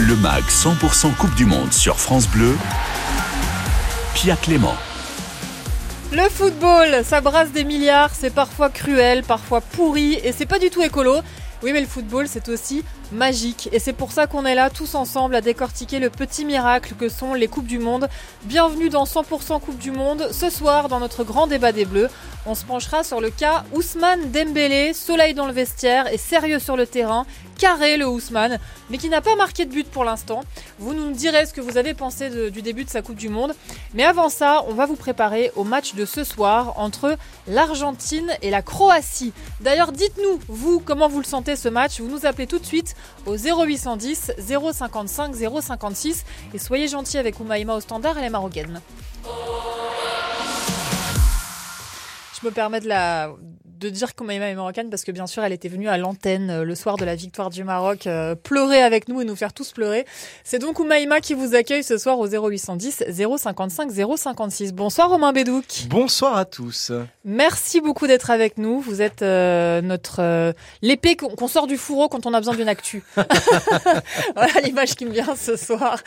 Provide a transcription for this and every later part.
Le MAG 100% Coupe du Monde sur France Bleu. Pia Clément. Le football, ça brasse des milliards, c'est parfois cruel, parfois pourri, et c'est pas du tout écolo. Oui, mais le football, c'est aussi magique. Et c'est pour ça qu'on est là tous ensemble à décortiquer le petit miracle que sont les Coupes du Monde. Bienvenue dans 100% Coupe du Monde. Ce soir, dans notre grand débat des Bleus, on se penchera sur le cas Ousmane Dembélé, soleil dans le vestiaire et sérieux sur le terrain carré le Ousmane, mais qui n'a pas marqué de but pour l'instant. Vous nous direz ce que vous avez pensé du début de sa Coupe du Monde. Mais avant ça, on va vous préparer au match de ce soir entre l'Argentine et la Croatie. D'ailleurs, dites-nous, vous, comment vous le sentez ce match Vous nous appelez tout de suite au 0810 055 056 et soyez gentils avec Oumaïma au standard et les Marocaines. Je me permets de la de dire qu'Omaïma est marocaine parce que bien sûr elle était venue à l'antenne euh, le soir de la victoire du Maroc euh, pleurer avec nous et nous faire tous pleurer. C'est donc Oumaïma qui vous accueille ce soir au 0810 055 056. Bonsoir Romain Bédouc. Bonsoir à tous. Merci beaucoup d'être avec nous. Vous êtes euh, notre l'épée qu'on sort du fourreau quand on a besoin d'une actu. voilà l'image qui me vient ce soir.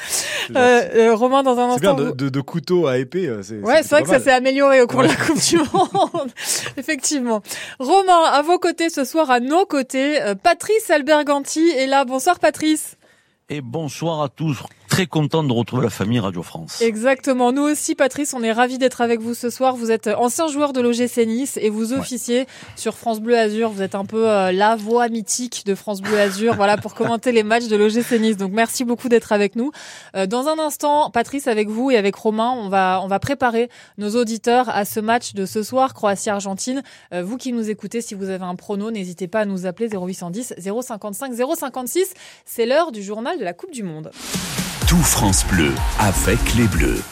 Romain dans un instant. C'est bien de, de, couteau à épée. Ouais, c'est vrai que ça s'est amélioré au cours de la Coupe du Monde. Effectivement. Romain, à vos côtés ce soir, à nos côtés, euh, Patrice Alberganti est là. Bonsoir Patrice. Et bonsoir à tous très content de retrouver la famille Radio France. Exactement. Nous aussi, Patrice, on est ravis d'être avec vous ce soir. Vous êtes ancien joueur de l'OGC Nice et vous officiez sur France Bleu Azur. Vous êtes un peu euh, la voix mythique de France Bleu Azur, voilà, pour commenter les matchs de l'OGC Nice. Donc, merci beaucoup d'être avec nous. Euh, dans un instant, Patrice, avec vous et avec Romain, on va, on va préparer nos auditeurs à ce match de ce soir, Croatie-Argentine. Euh, vous qui nous écoutez, si vous avez un prono, n'hésitez pas à nous appeler 0810 055 056. C'est l'heure du journal de la Coupe du Monde. Tout France Bleu avec les Bleus.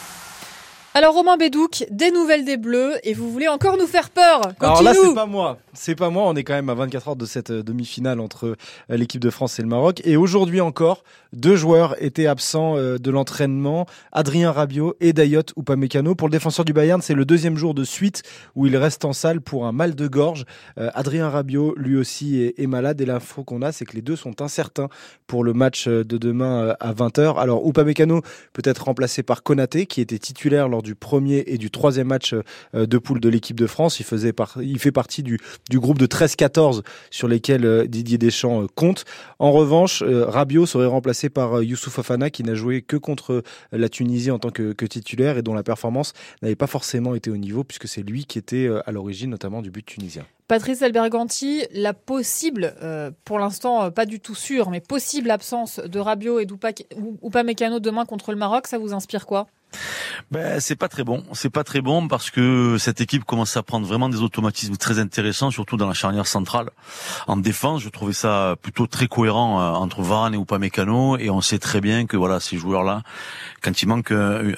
Alors Romain Bédouc, des nouvelles des Bleus et vous voulez encore nous faire peur. Continue. Alors là c'est pas moi, c'est pas moi. On est quand même à 24 heures de cette euh, demi-finale entre euh, l'équipe de France et le Maroc et aujourd'hui encore deux joueurs étaient absents euh, de l'entraînement, Adrien Rabiot et Dayot Upamecano. Pour le défenseur du Bayern, c'est le deuxième jour de suite où il reste en salle pour un mal de gorge. Adrien Rabiot lui aussi est, est malade et l'info qu'on a c'est que les deux sont incertains pour le match de demain à 20h. Alors Upamecano peut être remplacé par Konaté qui était titulaire lors du premier et du troisième match euh, de poule de l'équipe de France. Il, faisait il fait partie du, groupe de 13-14 sur lesquels euh, Didier Deschamps euh, compte. En revanche, Rabiot serait remplacé par Youssouf Afana qui n'a joué que contre la Tunisie en tant que, titulaire et dont la performance n'avait pas forcément été au niveau puisque c'est lui qui était à l'origine notamment du but tunisien. Patrice Alberganti, la possible, pour l'instant pas du tout sûr, mais possible absence de Rabiot et d'Upamecano demain contre le Maroc, ça vous inspire quoi? Ben, c'est pas très bon. C'est pas très bon parce que cette équipe commence à prendre vraiment des automatismes très intéressants, surtout dans la charnière centrale. En défense, je trouvais ça plutôt très cohérent euh, entre Varane et Upamecano, et on sait très bien que voilà, ces joueurs-là, quand il manque un,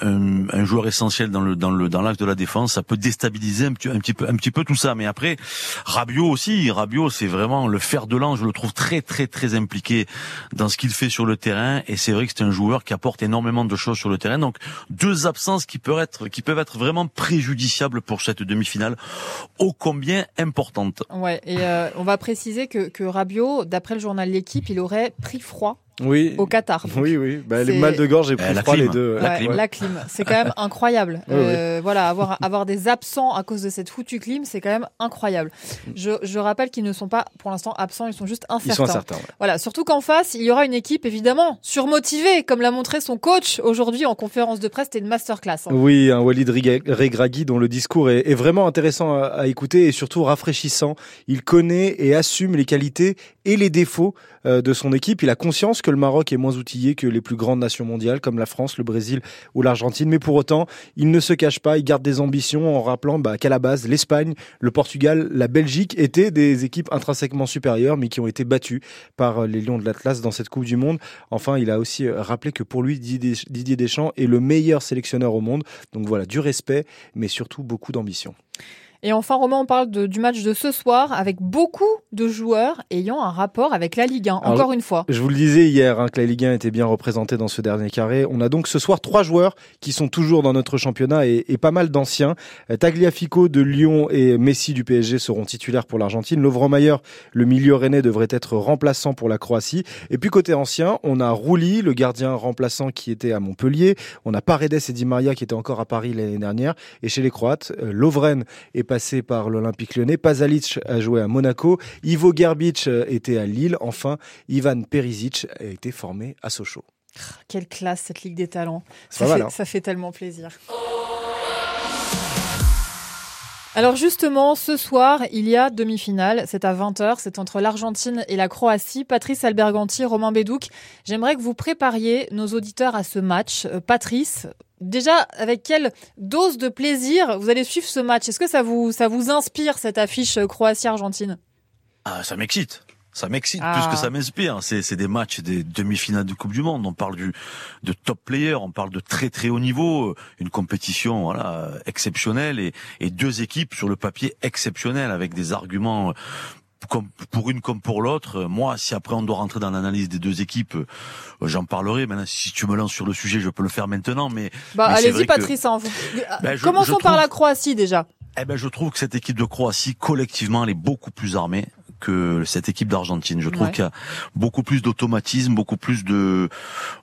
un, joueur essentiel dans le dans le dans l'axe de la défense, ça peut déstabiliser un petit, un petit peu un petit peu tout ça. Mais après, Rabiot aussi, Rabiot, c'est vraiment le fer de lance. Je le trouve très très très impliqué dans ce qu'il fait sur le terrain, et c'est vrai que c'est un joueur qui apporte énormément de choses sur le terrain. Donc deux absences qui peuvent être qui peuvent être vraiment préjudiciables pour cette demi-finale, ô combien importante. Ouais, et euh, on va préciser que, que Rabiot, d'après le journal L'équipe, il aurait pris froid oui. au Qatar. oui, oui. Bah, les mal de gorge et plus froid les deux. La, clim. la clim. C'est quand même incroyable. euh, voilà, avoir avoir des absents à cause de cette foutue clim, c'est quand même incroyable. Je, je rappelle qu'ils ne sont pas pour l'instant absents, ils sont juste incertains. Ils sont incertains. Voilà, surtout qu'en face, il y aura une équipe évidemment surmotivée, comme l'a montré son coach aujourd'hui en conférence de presse. C'était une masterclass. Hein. Oui, un Walid Regragui dont le discours est, est vraiment intéressant à, à écouter et surtout rafraîchissant. Il connaît et assume les qualités et les défauts euh, de son équipe. Il a conscience que le Maroc est moins outillé que les plus grandes nations mondiales comme la France, le Brésil ou l'Argentine. Mais pour autant, il ne se cache pas, il garde des ambitions en rappelant bah, qu'à la base, l'Espagne, le Portugal, la Belgique étaient des équipes intrinsèquement supérieures mais qui ont été battues par euh, les Lions de l'Atlas dans cette Coupe du Monde. Enfin, il a aussi euh, rappelé que pour lui, Didier Deschamps est le meilleur sélectionneur au monde. Donc voilà, du respect, mais surtout beaucoup d'ambition. Et enfin, Romain, on parle de, du match de ce soir avec beaucoup de joueurs ayant un rapport avec la Ligue 1, encore une fois. Je vous le disais hier hein, que la Ligue 1 était bien représentée dans ce dernier carré. On a donc ce soir trois joueurs qui sont toujours dans notre championnat et, et pas mal d'anciens. Euh, Tagliafico de Lyon et Messi du PSG seront titulaires pour l'Argentine. Lovren Mayer, le milieu rennais, devrait être remplaçant pour la Croatie. Et puis côté ancien, on a Rouli, le gardien remplaçant qui était à Montpellier. On a Paredes et Di Maria qui étaient encore à Paris l'année dernière. Et chez les Croates, euh, Lovren est passé par l'Olympique lyonnais. Pazalic a joué à Monaco. Ivo Gerbic euh, était à Lille. Enfin, Ivan Perisic a été formé à Sochaux. Quelle classe cette Ligue des Talents. Ça, fait, là. ça fait tellement plaisir. Alors justement, ce soir, il y a demi-finale. C'est à 20h. C'est entre l'Argentine et la Croatie. Patrice Alberganti, Romain Bédouc. J'aimerais que vous prépariez nos auditeurs à ce match. Euh, Patrice, déjà, avec quelle dose de plaisir vous allez suivre ce match? Est-ce que ça vous, ça vous inspire, cette affiche euh, Croatie-Argentine? Ah, ça m'excite. Ça m'excite Ah. plus que ça m'inspire. C'est, c'est des matchs, des demi-finales de Coupe du Monde. On parle du, de top player, on parle de très très haut niveau, une compétition voilà exceptionnelle et, et deux équipes sur le papier exceptionnelles avec des arguments comme pour une comme pour l'autre. Moi, si après on doit rentrer dans l'analyse des deux équipes, euh, j'en parlerai. Maintenant, si tu me lances sur le sujet, je peux le faire maintenant. Mais, Bah, mais allez-y, vrai que- Patrice. hein, vous- Ben, je- Commençons je par la Croatie déjà. eh ben, je trouve que cette équipe de Croatie, collectivement, elle est beaucoup plus armée que cette équipe d'Argentine. Je trouve Ouais. qu'il y a beaucoup plus d'automatisme, beaucoup plus de,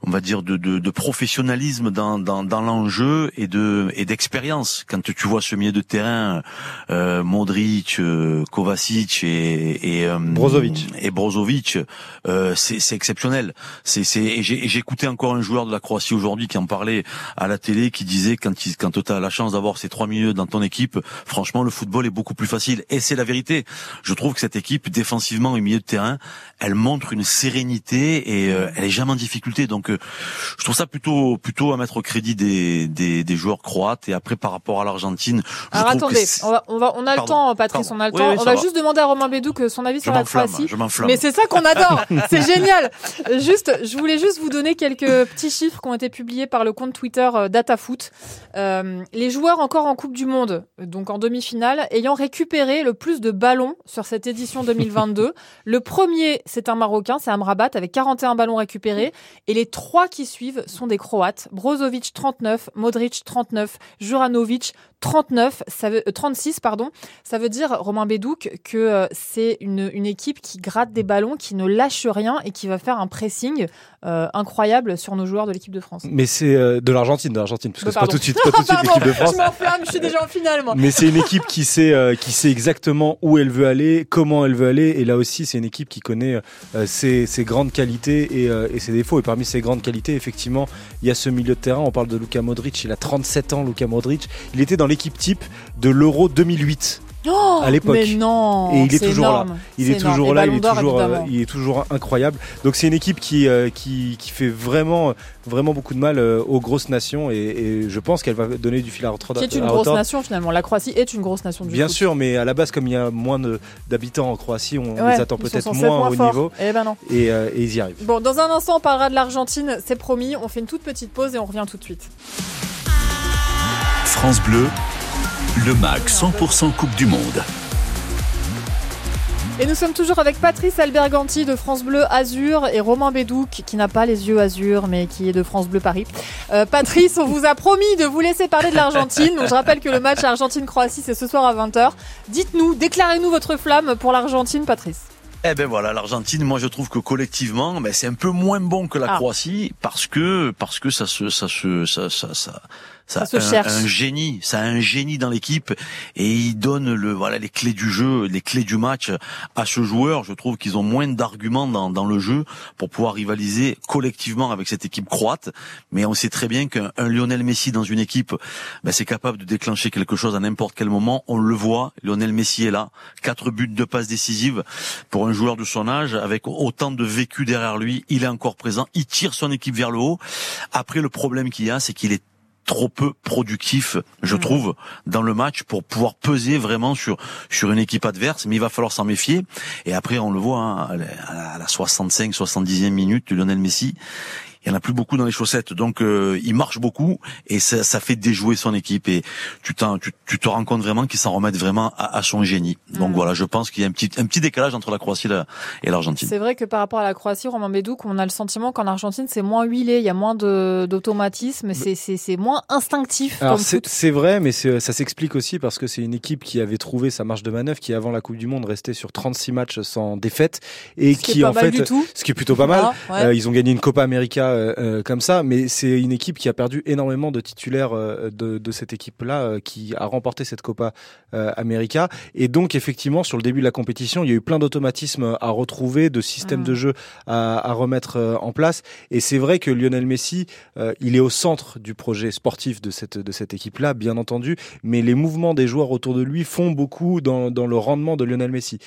on va dire, de, de, de professionnalisme dans, dans, dans l'enjeu et de et d'expérience. Quand tu vois ce milieu de terrain, euh, Modric, euh, Kovacic et, et euh, Brozovic. et Brozovic, euh, c'est c'est exceptionnel. C'est c'est et j'ai et j'ai écouté encore un joueur de la Croatie aujourd'hui qui en parlait à la télé, qui disait quand il, quand tu as la chance d'avoir ces trois milieux dans ton équipe, franchement le football est beaucoup plus facile. Et c'est la vérité. Je trouve que cette équipe défensivement au milieu de terrain, elle montre une sérénité et euh, elle est jamais en difficulté. Donc euh, je trouve ça plutôt plutôt à mettre au crédit des des, des joueurs croates. Et après par rapport à l'Argentine, Alors attendez, on, va, on, va, on a le temps, Patrice, pardon. on a le Oui, temps. oui, on va va. juste demander à Romain Bédouc son avis je sur la Croatie. Mais c'est ça qu'on adore, c'est génial. Juste, je voulais juste vous donner quelques petits chiffres qui ont été publiés par le compte Twitter euh, DataFoot. Euh, les joueurs encore en Coupe du Monde, donc en demi-finale, ayant récupéré le plus de ballons sur cette édition 2022. le premier, c'est un Marocain, c'est Amrabat avec 41 ballons récupérés, et les trois qui suivent sont des Croates. Brozovic 39, Modric 39, Juranovic 39, ça veut, euh, 36 pardon. Ça veut dire Romain Bédouc que euh, c'est une, une équipe qui gratte des ballons, qui ne lâche rien et qui va faire un pressing euh, incroyable sur nos joueurs de l'équipe de France. Mais c'est euh, de l'Argentine, de l'Argentine, parce que c'est pas tout de suite, pas tout de suite l'équipe de France. je m'enflamme, je suis déjà en finale moi. Mais c'est une équipe qui sait, euh, qui sait exactement où elle veut aller, comment elle veut aller, et là aussi c'est une équipe qui connaît euh, ses, ses grandes qualités et, euh, et ses défauts. Et parmi ses grandes qualités, effectivement, il y a ce milieu de terrain. On parle de Luka Modric. Il a 37 ans, Luka Modric. Il était dans l'équipe type de l'Euro 2008. Oh, à l'époque. Mais non, Et il est toujours là. Il est toujours là, Et il est toujours, euh, il est toujours incroyable. Donc c'est une équipe qui, euh, qui, qui fait vraiment, vraiment beaucoup de mal euh, aux grosses nations et, et je pense qu'elle va donner du fil à retordre. Qui est une grosse nation finalement. La Croatie est une grosse nation du Bien sûr, mais à la base, comme il y a moins d'habitants en Croatie, on Ouais, les attend peut-être moins au niveau Eh ben non. et, euh, et ils y arrivent. Bon, dans un instant, on parlera de l'Argentine, c'est promis. On fait une toute petite pause et on revient tout de suite. France Bleu, le MAC 100% Coupe du Monde. Et nous sommes toujours avec Patrice Alberganti de France Bleu Azur et Romain Bédouc qui n'a pas les yeux azur mais qui est de France Bleu Paris. Euh, Patrice, on vous a promis de vous laisser parler de l'Argentine. Donc je rappelle que le match Argentine-Croatie c'est ce soir à 20h. Dites-nous, déclarez-nous votre flamme pour l'Argentine, Patrice. Eh ben voilà, l'Argentine, moi je trouve que collectivement, ben c'est un peu moins bon que la Ah. Croatie parce que parce que ça se ça se ça ça ça Ça a se un, un génie, ça a un génie dans l'équipe et il donne le voilà les clés du jeu, les clés du match à ce joueur. Je trouve qu'ils ont moins d'arguments dans dans le jeu pour pouvoir rivaliser collectivement avec cette équipe croate. Mais on sait très bien qu'un un Lionel Messi dans une équipe, ben c'est capable de déclencher quelque chose à n'importe quel moment. On le voit, Lionel Messi est là, quatre buts de passes décisives pour un joueur de son âge, avec autant de vécu derrière lui, il est encore présent, il tire son équipe vers le haut. Après, le problème qu'il y a, c'est qu'il est trop peu productif, je Mhm. trouve, dans le match pour pouvoir peser vraiment sur sur une équipe adverse. Mais il va falloir s'en méfier. Et après, on le voit hein, à la- à la 65, 70e minute de Lionel Messi. Il y en a plus beaucoup dans les chaussettes. Donc euh, il marche beaucoup et ça, ça fait déjouer son équipe et tu, tu, tu te rends compte vraiment qu'il s'en remettent vraiment à, à, son génie. Donc mm. voilà, je pense qu'il y a un petit, un petit décalage entre la Croatie et l'Argentine. C'est vrai que par rapport à la Croatie, Romain Bédouc, on a le sentiment qu'en Argentine c'est moins huilé, il y a moins d'automatisme, c'est moins instinctif. c'est vrai, mais ça s'explique aussi parce que c'est une équipe qui avait trouvé sa marge de manœuvre, qui avant la Coupe du Monde restait sur 36 matchs sans défaite et ce qui, qui en fait, ce qui est plutôt pas mal. Euh, ils ont gagné une Copa América euh, euh, comme ça, mais c'est une équipe qui a perdu énormément de titulaires de, de, cette équipe-là, qui a remporté cette Copa América. Et donc effectivement, sur le début de la compétition, il y a eu plein d'automatismes à retrouver, de systèmes mmh. de jeu à, à remettre en place. Et c'est vrai que Lionel Messi, il est au centre du projet sportif de cette de cette équipe-là, bien entendu, mais les mouvements des joueurs autour de lui font beaucoup dans, dans le rendement de Lionel Messi.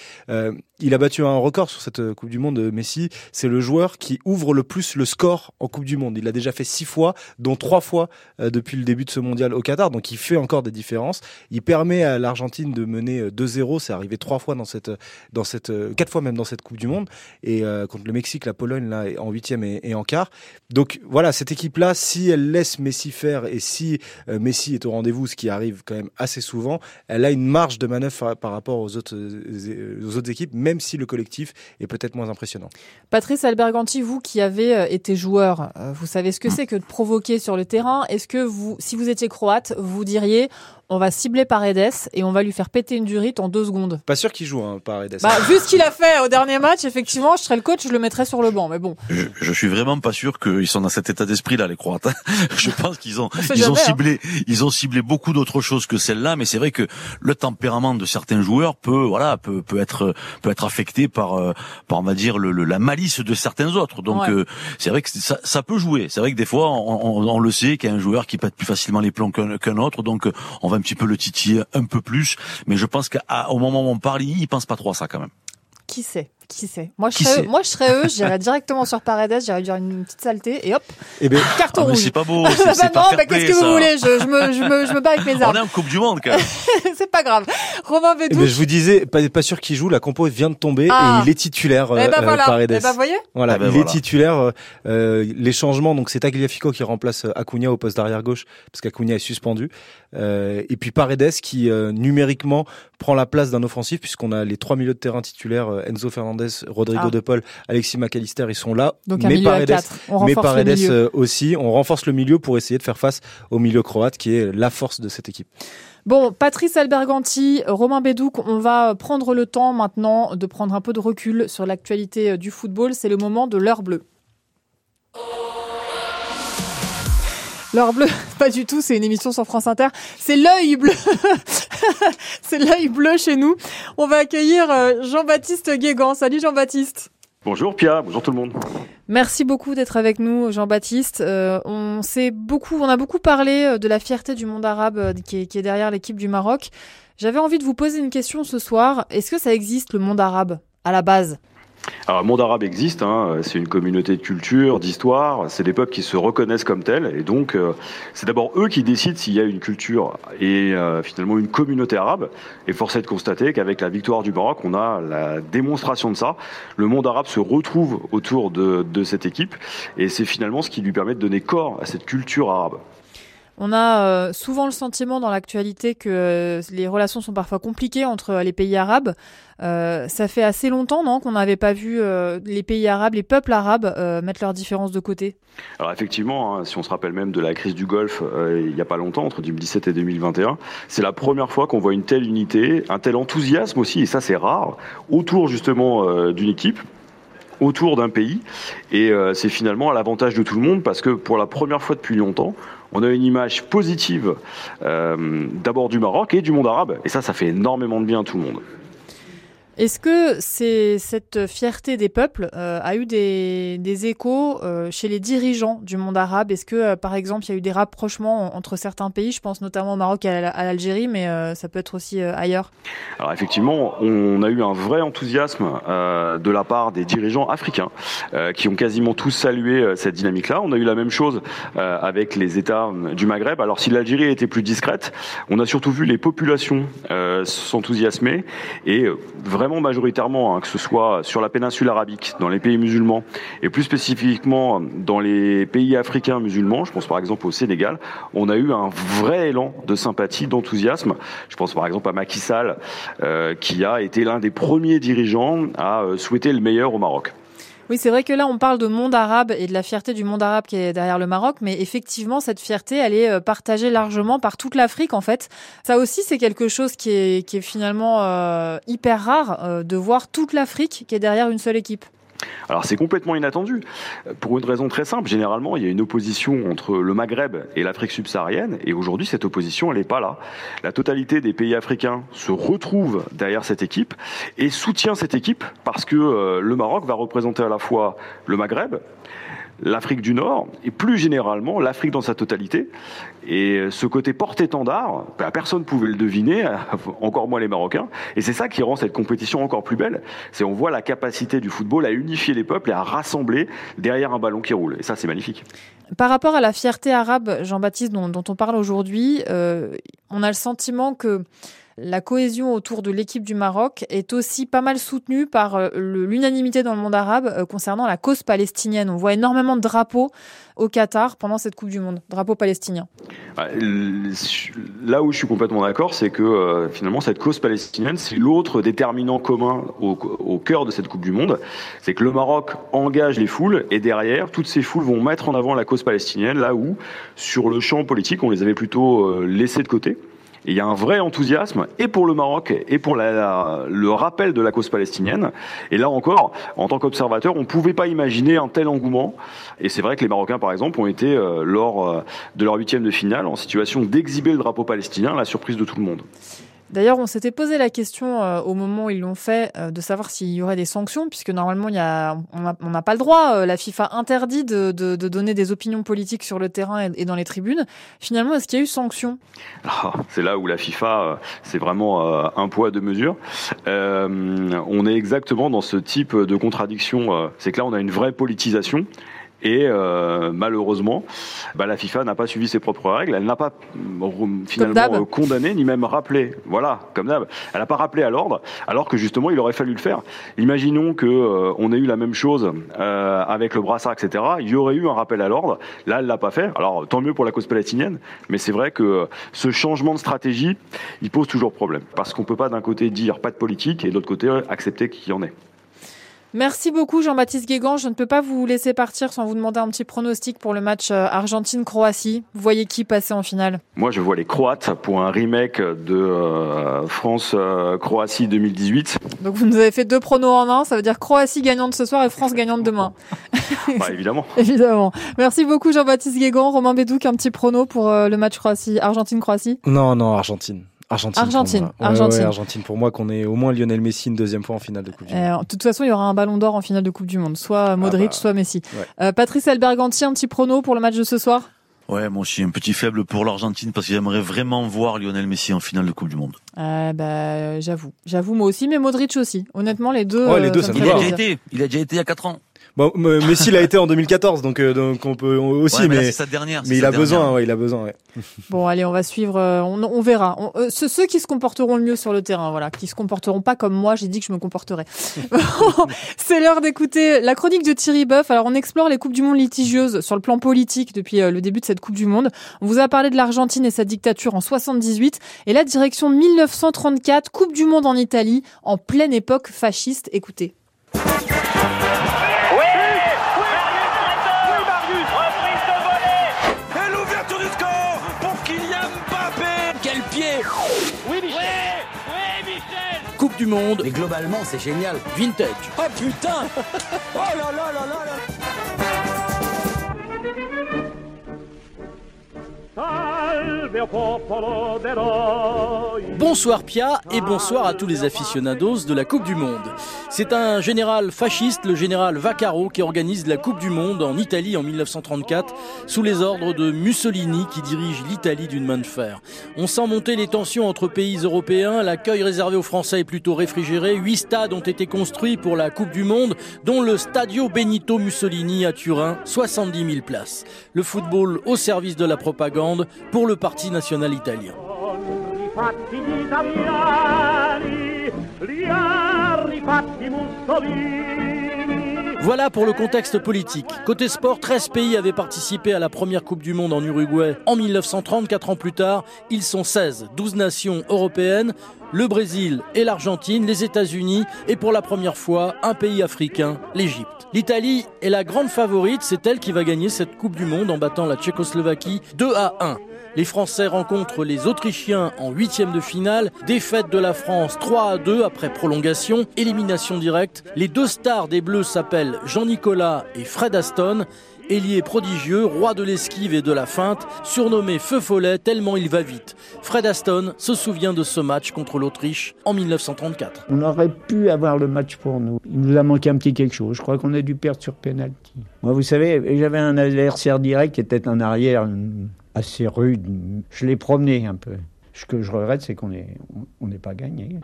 il a battu un record sur cette Coupe du Monde, Messi. C'est le joueur qui ouvre le plus le score en Coupe du Monde. Il l'a déjà fait six fois, dont trois fois euh, depuis le début de ce mondial au Qatar. Donc il fait encore des différences. Il permet à l'Argentine de mener 2-0. Euh, C'est arrivé trois fois dans cette, dans cette, euh, quatre fois même dans cette Coupe du Monde. Et contre le Mexique, la Pologne là en huitième et, en quart. Donc voilà, cette équipe-là, si elle laisse Messi faire et si Messi est au rendez-vous, ce qui arrive quand même assez souvent, elle a une marge de manœuvre par rapport aux autres, aux autres équipes, même si le collectif est peut-être moins impressionnant. Patrice Alberganti, vous qui avez été joueur, euh, vous savez ce que c'est que de provoquer sur le terrain. Est-ce que vous, si vous étiez croate, vous diriez on va cibler Paredes et on va lui faire péter une durite en deux secondes? Pas sûr qu'il joue, hein, Paredes. Bah, vu ce qu'il a fait au dernier match, effectivement, je serais le coach, je le mettrais sur le banc, mais bon. Je, suis vraiment pas sûr qu'ils sont dans cet état d'esprit-là, les Croates. je pense qu'ils ont, ils ont hein. ciblé, ils ont ciblé beaucoup d'autres choses que celle-là, mais c'est vrai que le tempérament de certains joueurs peut, voilà, peut, peut être, peut être affecté par, euh, par, on va dire, le, la malice de certains autres. Donc, euh, c'est vrai que ça, ça peut jouer. C'est vrai que des fois, on, on, le sait, qu'il y a un joueur qui pète plus facilement les plombs qu'un autre, donc on va un petit peu le titiller un peu plus. Mais je pense qu'au moment où on parle, il pense pas trop à ça quand même. Qui sait? Qui sait? Moi, je serais, eux, moi, je serais eux, j'irais directement sur Paredes, j'irais dire une petite saleté et hop, et eh ben, carton ah, rouge. C'est pas beau, c'est pas bah, Qu'est-ce que vous voulez? Je, je, me, je, me, je me bats avec mes armes. On est en Coupe du Monde, quand même. c'est pas grave. Romain Bédouche. Eh ben, je vous disais, pas, pas sûr qu'il joue, la compo vient de tomber et ah. il est titulaire, eh ben, euh, voilà. Paredes. Eh ben, voyez voilà, ah ben, il voilà. est titulaire. Euh, euh, les changements, donc c'est Tagliafico qui remplace Acuna au poste d'arrière gauche, parce qu'Acuna est suspendu. Euh, et puis Paredes qui, numériquement, prend la place d'un offensif, puisqu'on a les trois milieux de terrain titulaires, Enzo Fernandez, Rodrigo ah. de Paul, Alexis McAllister, ils sont là. Donc mais Paredes, mais Paredes euh, aussi. On renforce le milieu pour essayer de faire face au milieu croate qui est la force de cette équipe. Bon, Patrice Alberganti, Romain Bédouc, on va prendre le temps maintenant de prendre un peu de recul sur l'actualité euh, du football. C'est le moment de l'heure bleue. L'heure bleue, pas du tout, c'est une émission sur France Inter. C'est l'œil bleu. c'est l'œil bleu chez nous. On va accueillir euh, Jean-Baptiste Guégan. Salut Jean-Baptiste. Bonjour Pia, bonjour tout le monde. Merci beaucoup d'être avec nous, Jean-Baptiste. Euh, on beaucoup, on a beaucoup parlé euh, de la fierté du monde arabe qui, est, qui est derrière l'équipe du Maroc. J'avais envie de vous poser une question ce soir. Est-ce que ça existe le monde arabe à la base? Alors, le monde arabe existe, hein, c'est une communauté de culture, d'histoire, c'est des peuples qui se reconnaissent comme tels, et donc euh, c'est d'abord eux qui décident s'il y a une culture et euh, finalement une communauté arabe. Et force est de constater qu'avec la victoire du Maroc, on a la démonstration de ça. Le monde arabe se retrouve autour de, de cette équipe, et c'est finalement ce qui lui permet de donner corps à cette culture arabe. On a euh, souvent le sentiment dans l'actualité que euh, les relations sont parfois compliquées entre les pays arabes. Euh, ça fait assez longtemps, non, qu'on n'avait pas vu les pays arabes, les peuples arabes mettre leurs différences de côté? Alors effectivement, hein, si on se rappelle même de la crise du Golfe il n'y a pas longtemps, entre 2017 et 2021, c'est la première fois qu'on voit une telle unité, un tel enthousiasme aussi, et ça c'est rare, autour justement d'une équipe autour d'un pays. Et c'est finalement à l'avantage de tout le monde parce que pour la première fois depuis longtemps, on a une image positive euh, d'abord du Maroc et du monde arabe. Et ça, ça fait énormément de bien à tout le monde. Est-ce que cette fierté des peuples euh, a eu des, échos euh, chez les dirigeants du monde arabe? Est-ce que, euh, par exemple, il y a eu des rapprochements entre certains pays? Je pense notamment au Maroc et à, l'Algérie, mais ça peut être aussi ailleurs. Alors effectivement, on a eu un vrai enthousiasme de la part des dirigeants africains qui ont quasiment tous salué cette dynamique-là. On a eu la même chose avec les États du Maghreb. Alors si l'Algérie était plus discrète, on a surtout vu les populations s'enthousiasmer et vraiment vraiment majoritairement, hein, que ce soit sur la péninsule arabique, dans les pays musulmans, et plus spécifiquement dans les pays africains musulmans, je pense par exemple au Sénégal, on a eu un vrai élan de sympathie, d'enthousiasme. Je pense par exemple à Macky Sall, euh, qui a été l'un des premiers dirigeants à euh, souhaiter le meilleur au Maroc. Oui, c'est vrai que là, on parle de monde arabe et de la fierté du monde arabe qui est derrière le Maroc, mais effectivement, cette fierté, elle est euh, partagée largement par toute l'Afrique, en fait. Ça aussi, c'est quelque chose qui est, qui est finalement euh, hyper rare, euh, de voir toute l'Afrique qui est derrière une seule équipe. Alors c'est complètement inattendu, pour une raison très simple. Généralement, il y a une opposition entre le Maghreb et l'Afrique subsaharienne, et aujourd'hui, cette opposition, elle n'est pas là. La totalité des pays africains se retrouve derrière cette équipe et soutient cette équipe parce que euh, le Maroc va représenter à la fois le Maghreb, l'Afrique du Nord et plus généralement l'Afrique dans sa totalité. Et ce côté porte-étendard, bah, personne ne pouvait le deviner, encore moins les Marocains. Et c'est ça qui rend cette compétition encore plus belle. C'est on voit la capacité du football à unifier les peuples et à rassembler derrière un ballon qui roule. Et ça, c'est magnifique. Par rapport à la fierté arabe, Jean-Baptiste, dont, on parle aujourd'hui, euh, on a le sentiment que la cohésion autour de l'équipe du Maroc est aussi pas mal soutenue par euh, l'unanimité dans le monde arabe euh, concernant la cause palestinienne. On voit énormément de drapeaux au Qatar pendant cette Coupe du Monde, drapeaux palestiniens. Là où je suis complètement d'accord, c'est que euh, finalement cette cause palestinienne, c'est l'autre déterminant commun au, au, cœur de cette Coupe du Monde, c'est que le Maroc engage les foules et derrière, toutes ces foules vont mettre en avant la cause palestinienne, là où sur le champ politique, on les avait plutôt laissés de côté il y a un vrai enthousiasme et pour le Maroc et pour le rappel de la cause palestinienne. Et là encore, en tant qu'observateur, on ne pouvait pas imaginer un tel engouement. Et c'est vrai que les Marocains, par exemple, ont été, euh, lors euh, de leur huitième de finale, en situation d'exhiber le drapeau palestinien, la surprise de tout le monde. D'ailleurs, on s'était posé la question euh, au moment où ils l'ont fait euh, de savoir s'il y aurait des sanctions, puisque normalement, y a, on n'a pas le droit. Euh, la FIFA interdit de, de, de, donner des opinions politiques sur le terrain et, dans les tribunes. Finalement, est-ce qu'il y a eu sanction? Ah, C'est là où la FIFA, c'est vraiment un poids, deux mesures. on est exactement dans ce type de contradiction. c'est que là, on a une vraie politisation. Et euh, malheureusement, bah, la FIFA n'a pas suivi ses propres règles. Elle n'a pas finalement euh, condamné ni même rappelé. Voilà, comme d'hab. Elle n'a pas rappelé à l'ordre, alors que justement il aurait fallu le faire. Imaginons que euh, on ait eu la même chose euh, avec le brassard, etc. Il y aurait eu un rappel à l'ordre. Là, elle l'a pas fait. Alors tant mieux pour la cause palestinienne, mais c'est vrai que ce changement de stratégie, il pose toujours problème, parce qu'on peut pas d'un côté dire pas de politique et de l'autre côté accepter qu'il y en ait. Merci beaucoup Jean-Baptiste Guégan. Je ne peux pas vous laisser partir sans vous demander un petit pronostic pour le match euh, Argentine-Croatie. Vous voyez qui passer en finale? Moi je vois les Croates pour un remake de euh, France-Croatie 2018. Donc vous nous avez fait deux pronos en un, ça veut dire Croatie gagnante ce soir et France gagnante demain. bah, évidemment. évidemment. Merci beaucoup Jean-Baptiste Guégan. Romain Bédouc, un petit prono pour euh, le match Croatie Argentine-Croatie? Non, non, Argentine. Argentine. Argentine. Pour moi. Argentine. Argentine pour moi qu'on ait au moins Lionel Messi une deuxième fois en finale de Coupe du Monde. Euh, de toute façon, il y aura un ballon d'or en finale de Coupe du Monde, soit Modric, ah bah, soit Messi. Ouais. Euh, Patrice Alberganti, un petit prono pour le match de ce soir? Ouais, moi aussi un petit faible pour l'Argentine parce que j'aimerais vraiment voir Lionel Messi en finale de Coupe du Monde. Euh, bah, j'avoue, j'avoue moi aussi, mais Modric aussi. Honnêtement, les deux. Ouais, les deux, ça, ça il, a déjà été, il a déjà été il y a 4 ans. Bon, Messi l'a été en 2014, donc euh, donc on peut aussi, ouais, mais, mais, là, sa dernière, mais il a dernière. besoin, ouais, il a besoin. Ouais. Bon, allez, on va suivre, euh, on, on verra. On, euh, ceux, ceux qui se comporteront le mieux sur le terrain, voilà, qui se comporteront pas comme moi, j'ai dit que je me comporterais. C'est l'heure d'écouter la chronique de Thierry Boeuf. Alors, on explore les coupes du monde litigieuses sur le plan politique depuis euh, le début de cette Coupe du Monde. On vous a parlé de l'Argentine et sa dictature en 78 et la direction 1934, Coupe du monde en Italie, en pleine époque fasciste. Écoutez. Du Monde. Mais globalement, c'est génial. Vintage. Oh putain Oh là là là là là Bonsoir Pia et bonsoir à tous les aficionados de la Coupe du Monde. C'est un général fasciste, le général Vaccaro, qui organise la Coupe du Monde en Italie en 1934 sous les ordres de Mussolini qui dirige l'Italie d'une main de fer. On sent monter les tensions entre pays européens, l'accueil réservé aux Français est plutôt réfrigéré, huit stades ont été construits pour la Coupe du Monde, dont le Stadio Benito Mussolini à Turin, 70 000 places. Le football au service de la propagande pour le Parti national italien. Voilà pour le contexte politique. Côté sport, 13 pays avaient participé à la première Coupe du Monde en Uruguay en 1930. 4 ans plus tard, ils sont 16, 12 nations européennes, le Brésil et l'Argentine, les États-Unis et pour la première fois, un pays africain, l'Égypte. L'Italie est la grande favorite, c'est elle qui va gagner cette Coupe du Monde en battant la Tchécoslovaquie 2 à 1. Les Français rencontrent les Autrichiens en huitième de finale. Défaite de la France 3 à 2 après prolongation. Élimination directe. Les deux stars des Bleus s'appellent Jean-Nicolas et Fred Aston. Ailier prodigieux, roi de l'esquive et de la feinte, surnommé Feu Follet tellement il va vite. Fred Aston se souvient de ce match contre l'Autriche en 1934. On aurait pu avoir le match pour nous. Il nous a manqué un petit quelque chose. Je crois qu'on a dû perdre sur penalty. Moi, vous savez, j'avais un adversaire direct qui était un arrière assez rude. Je l'ai promené un peu. Ce que je regrette, c'est qu'on n'est on, pas gagné.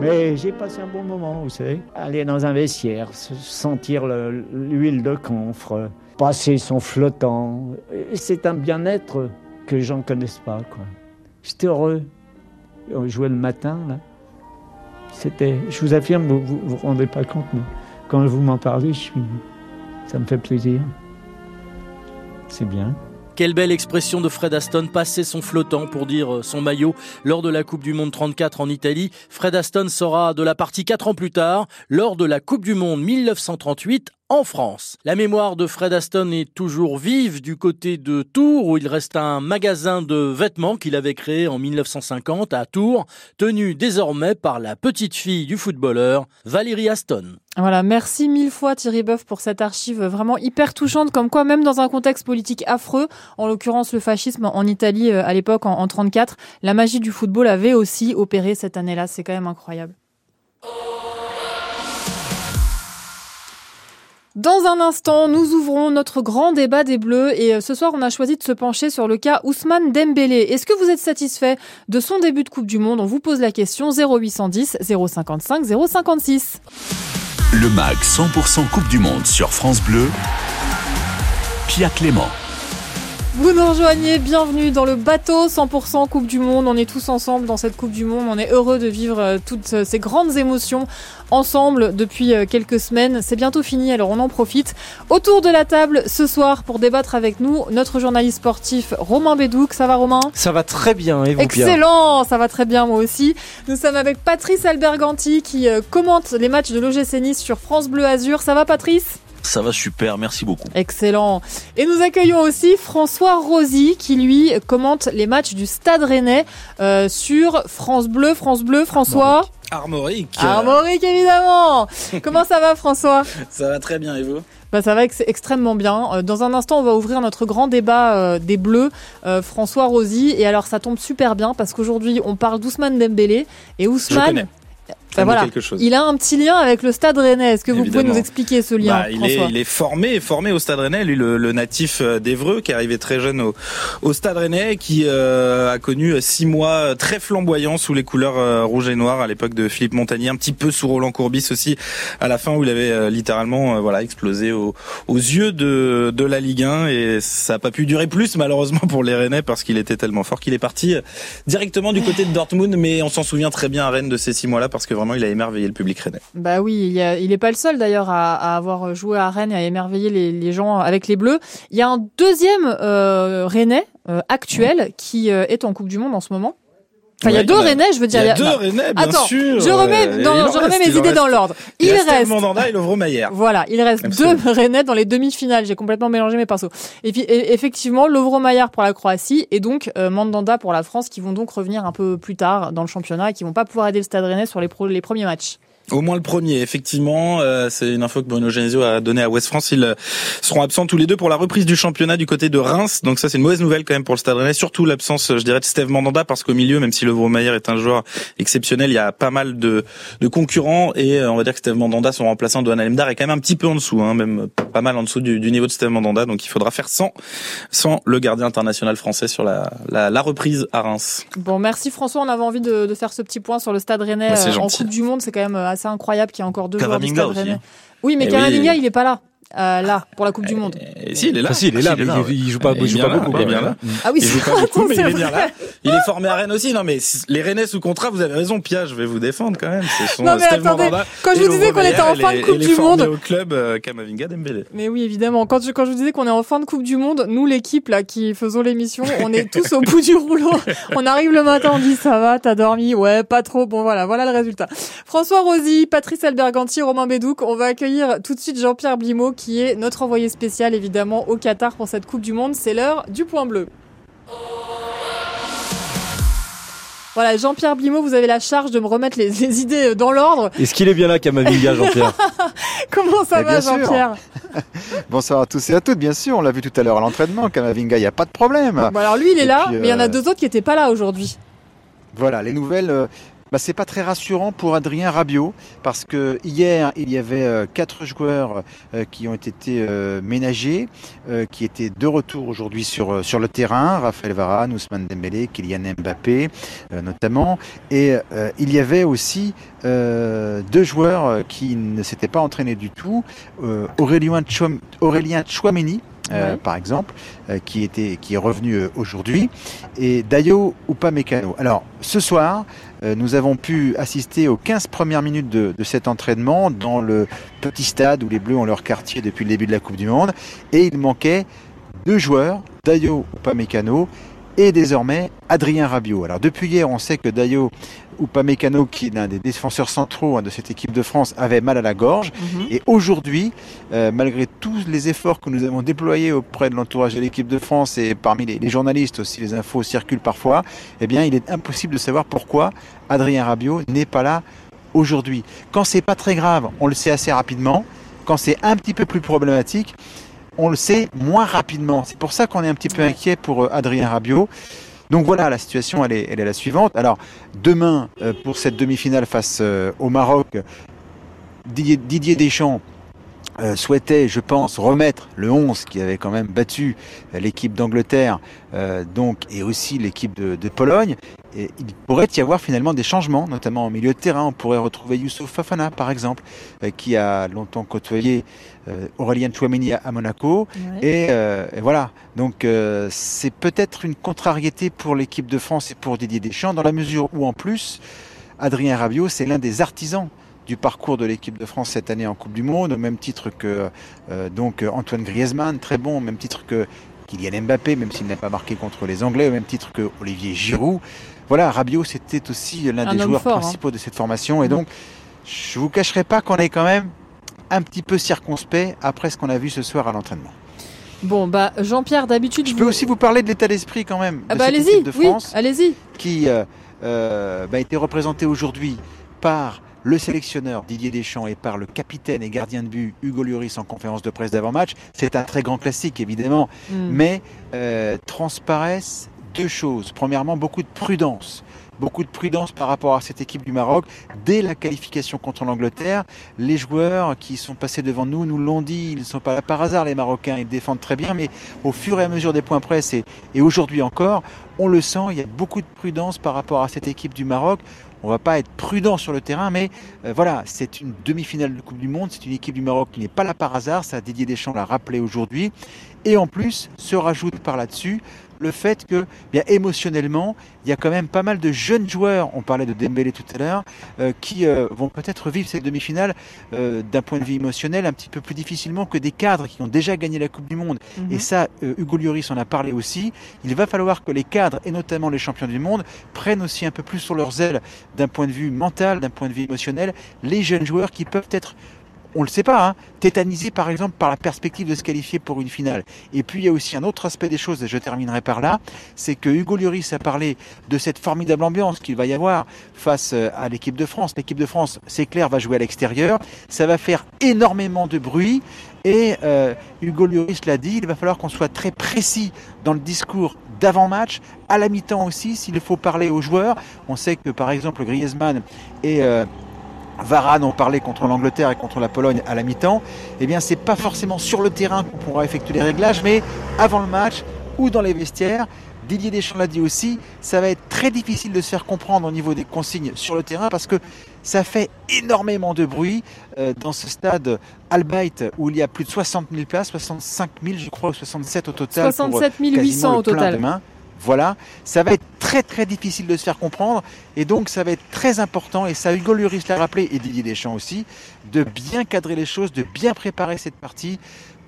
Mais j'ai passé un bon moment, vous savez. Aller dans un vestiaire, sentir l'huile de camphre, passer son flottant. C'est un bien-être que ne connaissent pas. J'étais heureux. On jouait le matin, là. C'était, je vous affirme, vous ne vous, rendez pas compte, mais quand vous m'en parlez, ça me fait plaisir. C'est bien. Quelle belle expression de Fred Aston, passer son flottant pour dire euh, son maillot lors de la Coupe du Monde 34 en Italie. Fred Aston sera de la partie 4 ans plus tard, lors de la Coupe du Monde 1938 en France. La mémoire de Fred Aston est toujours vive du côté de Tours où il reste un magasin de vêtements qu'il avait créé en 1950 à Tours, tenu désormais par la petite fille du footballeur Valérie Aston. Voilà, merci mille fois Thierry Boeuf pour cette archive vraiment hyper touchante, comme quoi même dans un contexte politique affreux, en l'occurrence le fascisme en Italie euh, à l'époque en, en 34, la magie du football avait aussi opéré cette année-là, c'est quand même incroyable. Dans un instant, nous ouvrons notre grand débat des Bleus et euh, ce soir, on a choisi de se pencher sur le cas Ousmane Dembélé. Est-ce que vous êtes satisfait de son début de Coupe du Monde? On vous pose la question 0810 055 056. Le MAG 100% Coupe du Monde sur France Bleu. Pia Clément. Vous nous rejoignez, bienvenue dans le bateau 100% Coupe du Monde. On est tous ensemble dans cette Coupe du Monde. On est heureux de vivre euh, toutes euh, ces grandes émotions ensemble depuis euh, quelques semaines. C'est bientôt fini, alors on en profite. Autour de la table ce soir pour débattre avec nous, notre journaliste sportif Romain Bédouc. Ça va Romain? Ça va très bien et vous Excellent, ça va très bien moi aussi. Nous sommes avec Patrice Alberganti qui commente les matchs de l'OGC Nice sur France Bleu Azur. Ça va Patrice? Ça va super, merci beaucoup. Excellent. Et nous accueillons aussi François Rosy qui lui commente les matchs du Stade Rennais euh, sur France Bleu. France Bleu, François. Armorique. Armorique évidemment. Comment ça va François? Ça va très bien et vous? Bah, ça va extrêmement bien. Euh, dans un instant, on va ouvrir notre grand débat euh, des Bleus, François Rosy. Et alors, ça tombe super bien parce qu'aujourd'hui, on parle d'Ousmane Dembélé. Et Ousmane, voilà. Il a un petit lien avec le Stade Rennais. Est-ce que vous pouvez nous expliquer ce lien bah, il, est, il, est, formé, formé au Stade Rennais, lui le, natif euh, d'Evreux, qui est arrivé très jeune au, au Stade Rennais, qui euh, a connu six mois très flamboyants sous les couleurs euh, rouge et noir à l'époque de Philippe Montagnier, un petit peu sous Roland Courbis aussi à la fin où il avait littéralement voilà explosé aux yeux de, de la Ligue 1 et ça n'a pas pu durer plus malheureusement pour les Rennais parce qu'il était tellement fort qu'il est parti directement du côté de Dortmund, mais on s'en souvient très bien à Rennes de ces six mois-là parce que il a émerveillé le public rennais. Bah oui, il, n'est pas le seul d'ailleurs à, avoir joué à Rennes et à émerveiller les, gens avec les Bleus. Il y a un deuxième euh, Rennais euh, actuel qui euh, est en Coupe du Monde en ce moment. Enfin, il y a deux Rennais, je veux dire. Il y a deux Rennais, bien Attends, sûr. Je remets, je remets mes idées dans l'ordre. Il, il reste Mandanda et Lovro Maillère. Voilà, il reste deux Rennais dans les demi-finales. J'ai complètement mélangé mes pinceaux. Et puis, effectivement, Lovro Maillère pour la Croatie et donc euh, Mandanda pour la France, qui vont donc revenir un peu plus tard dans le championnat et qui vont pas pouvoir aider le Stade Rennais sur les, les premiers matchs. Au moins le premier, effectivement. Euh, c'est une info que Bruno Genesio a donnée à West France. Ils euh, seront absents tous les deux pour la reprise du championnat du côté de Reims. Donc ça, c'est une mauvaise nouvelle quand même pour le Stade Rennais. Surtout l'absence, je dirais, de Steve Mandanda, parce qu'au milieu, même si Le Mayer est un joueur exceptionnel, il y a pas mal de, de concurrents. Et euh, on va dire que Steve Mandanda, son remplaçant de Alemdar, est quand même un petit peu en dessous, hein, même pas mal en dessous du, du, niveau de Steve Mandanda. Donc il faudra faire sans, sans le gardien international français sur la, la, la reprise à Reims. Bon, merci François. On avait envie de, de faire ce petit point sur le Stade Rennais bah, en Coupe du Monde. C'est quand même assez incroyable qu'il y ait encore deux joueurs du Stade Rennais. Oui, mais eh Kamavinga, il est pas là. Euh, là pour la Coupe du Monde. Et si, il est là. Enfin, si, il est là, mais il, il joue pas, Il joue bien pas là, beaucoup. il est bien là. Ah oui, Il joue c'est pas beaucoup, mais il est bien là. Il est formé à Rennes aussi. Non, mais les Rennais sous contrat, vous avez raison, Pia, je vais vous défendre quand même. Ce sont Non, mais Steve attendez, Mandanda quand je vous disais qu'on était en fin de Coupe du formés Monde. au club euh, Kamavinga Dembélé. Mais oui, évidemment. Quand je, quand je vous disais qu'on est en fin de Coupe du Monde, nous, l'équipe là qui faisons l'émission, on est tous au bout du rouleau. On arrive le matin, on dit ça va, t'as dormi? Ouais, pas trop. Bon, voilà, voilà le résultat. François Rosy, Patrice Alberganti, Romain Bédouc. On va accueillir tout de suite Jean-Pierre Blimaud, qui est notre envoyé spécial, évidemment, au Qatar pour cette Coupe du Monde. C'est l'heure du point bleu. Voilà, Jean-Pierre Blimaud, vous avez la charge de me remettre les, les idées dans l'ordre. Est-ce qu'il est bien là, Kamavinga, Jean-Pierre Comment ça Eh va. Jean-Pierre Bonsoir à tous et à toutes, bien sûr, on l'a vu tout à l'heure à l'entraînement, Kamavinga, il n'y a pas de problème. Bon, alors lui, il est Et là, puis, mais il y en a euh, deux autres qui n'étaient pas là aujourd'hui. Voilà, les nouvelles, euh, bah, c'est pas très rassurant pour Adrien Rabiot, parce que hier, il y avait euh, quatre joueurs euh, qui ont été euh, ménagés, qui étaient de retour aujourd'hui sur, sur le terrain, Raphaël Varane, Ousmane Dembélé, Kylian Mbappé notamment, et il y avait aussi deux joueurs qui ne s'étaient pas entraînés du tout, Aurélien, Chouam- Aurélien Chouameni, euh, par exemple, euh, qui était qui est revenu euh, aujourd'hui, et Dayo Upamecano. Alors ce soir, nous avons pu assister aux 15 premières minutes de, de cet entraînement dans le petit stade où les Bleus ont leur quartier depuis le début de la Coupe du Monde, et il manquait deux joueurs, Dayo Upamecano et désormais Adrien Rabiot. Alors depuis hier, on sait que Dayo Upamecano, qui est l'un des défenseurs centraux hein, de cette équipe de France, avait mal à la gorge. Mhm. Et aujourd'hui, euh, malgré tous les efforts que nous avons déployés auprès de l'entourage de l'équipe de France et parmi les, les journalistes aussi, les infos circulent parfois, eh bien, il est impossible de savoir pourquoi Adrien Rabiot n'est pas là aujourd'hui. Quand c'est pas très grave, on le sait assez rapidement. Quand c'est un petit peu plus problématique, on le sait moins rapidement. C'est pour ça qu'on est un petit peu inquiet pour euh, Adrien Rabiot. Donc voilà, la situation, elle est, la suivante. Alors, demain, euh, pour cette demi-finale face euh, au Maroc, Didier, Deschamps euh, souhaitait, je pense, remettre le 11 qui avait quand même battu l'équipe d'Angleterre donc et aussi l'équipe de Pologne. Et il pourrait y avoir finalement des changements, notamment au milieu de terrain. On pourrait retrouver Youssouf Fafana, par exemple, euh, qui a longtemps côtoyé euh, Aurélien Chouameni à, à Monaco. Ouais. Et, euh, et voilà. Donc c'est peut-être une contrariété pour l'équipe de France et pour Didier Deschamps, dans la mesure où en plus, Adrien Rabiot, c'est l'un des artisans du parcours de l'équipe de France cette année en Coupe du Monde, au même titre que donc Antoine Griezmann, très bon, au même titre que Kylian Mbappé, même s'il n'a pas marqué contre les Anglais, au même titre que Olivier Giroud. Voilà, Rabiot, c'était aussi l'un Un des joueurs fort, hein. principaux de cette formation. Et donc, je vous cacherai pas qu'on est quand même un petit peu circonspect après ce qu'on a vu ce soir à l'entraînement. Bon, bah, Jean-Pierre, d'habitude, Je vous- peux aussi vous parler de l'état d'esprit quand même Ah de bah, cette allez-y, équipe de oui, France allez-y. qui euh, euh, bah, a été représenté aujourd'hui par le sélectionneur Didier Deschamps et par le capitaine et gardien de but Hugo Lloris en conférence de presse d'avant-match. C'est un très grand classique évidemment, Mm. mais euh, transparaissent deux choses. Premièrement, beaucoup de prudence. Beaucoup de prudence par rapport à cette équipe du Maroc. Dès la qualification contre l'Angleterre, les joueurs qui sont passés devant nous nous l'ont dit, ils ne sont pas là par hasard, les Marocains, ils défendent très bien, mais au fur et à mesure des points presse et, aujourd'hui encore, on le sent, il y a beaucoup de prudence par rapport à cette équipe du Maroc. On va pas être prudent sur le terrain, mais euh, voilà, c'est une demi-finale de Coupe du Monde, c'est une équipe du Maroc qui n'est pas là par hasard, ça Didier Deschamps l'a rappelé aujourd'hui. Et en plus, se rajoute par là-dessus le fait que, bien émotionnellement, il y a quand même pas mal de jeunes joueurs, on parlait de Dembélé tout à l'heure, euh, qui euh, vont peut-être vivre cette demi-finale euh, d'un point de vue émotionnel un petit peu plus difficilement que des cadres qui ont déjà gagné la Coupe du Monde. Mhm. Et ça, Hugo Lloris en a parlé aussi. Il va falloir que les cadres, et notamment les champions du monde, prennent aussi un peu plus sur leurs ailes d'un point de vue mental, d'un point de vue émotionnel, les jeunes joueurs qui peuvent être on le sait pas, hein, tétanisés par exemple par la perspective de se qualifier pour une finale. Et puis il y a aussi un autre aspect des choses, et je terminerai par là, c'est que Hugo Lloris a parlé de cette formidable ambiance qu'il va y avoir face euh, à l'équipe de France. L'équipe de France, c'est clair, va jouer à l'extérieur. Ça va faire énormément de bruit. Et euh, Hugo Lloris l'a dit, il va falloir qu'on soit très précis dans le discours d'avant-match, à la mi-temps aussi, s'il faut parler aux joueurs. On sait que par exemple Griezmann et euh, Varane ont parlé contre l'Angleterre et contre la Pologne à la mi-temps, eh bien c'est pas forcément sur le terrain qu'on pourra effectuer les réglages, mais avant le match ou dans les vestiaires. Didier Deschamps l'a dit aussi, ça va être très difficile de se faire comprendre au niveau des consignes sur le terrain parce que ça fait énormément de bruit euh, dans ce stade Albaït où il y a plus de 60 000 places, 65 000 je crois, 67 au total. 67 800 au total. Voilà, ça va être très très difficile de se faire comprendre et donc ça va être très important et ça Hugo Lloris l'a rappelé et Didier Deschamps aussi de bien cadrer les choses, de bien préparer cette partie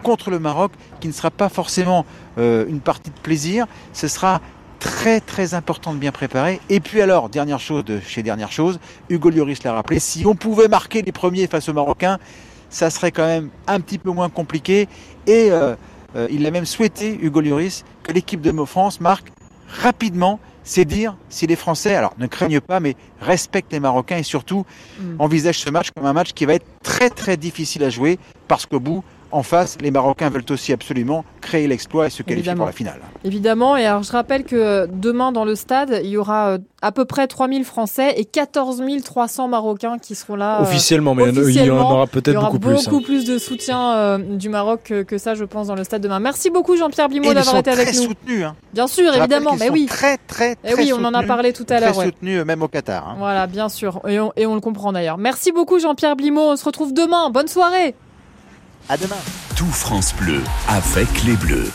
contre le Maroc qui ne sera pas forcément euh, une partie de plaisir, ce sera très très important de bien préparer. Et puis alors, dernière chose de chez dernière chose, Hugo Lloris l'a rappelé, si on pouvait marquer les premiers face aux Marocains, ça serait quand même un petit peu moins compliqué. Et euh, euh, il a même souhaité, Hugo Lloris, que l'équipe de France marque rapidement, c'est dire si les Français, alors ne craignent pas, mais respectent les Marocains et surtout mm. envisagent ce match comme un match qui va être très très difficile à jouer parce qu'au bout, en face, les Marocains veulent aussi absolument créer l'exploit et se qualifier pour la finale. Évidemment, et alors je rappelle que demain dans le stade, il y aura euh, à peu près 3000 Français et 14 300 Marocains qui seront là. Euh, officiellement, mais il y en aura peut-être beaucoup, plus. Il y aura beaucoup plus, de soutien euh, du Maroc que, ça, je pense, dans le stade demain. Merci beaucoup Jean-Pierre Blimot d'avoir été avec nous. Soutenus, hein. Bien sûr, évidemment, mais oui. Très, très, très. Et oui, on en a parlé tout à l'heure. Très soutenus, même au Qatar. Hein. Voilà, bien sûr, et on, et on le comprend d'ailleurs. Merci beaucoup Jean-Pierre Blimot. On se retrouve demain. Bonne soirée. À demain. Tout France Bleu avec les Bleus.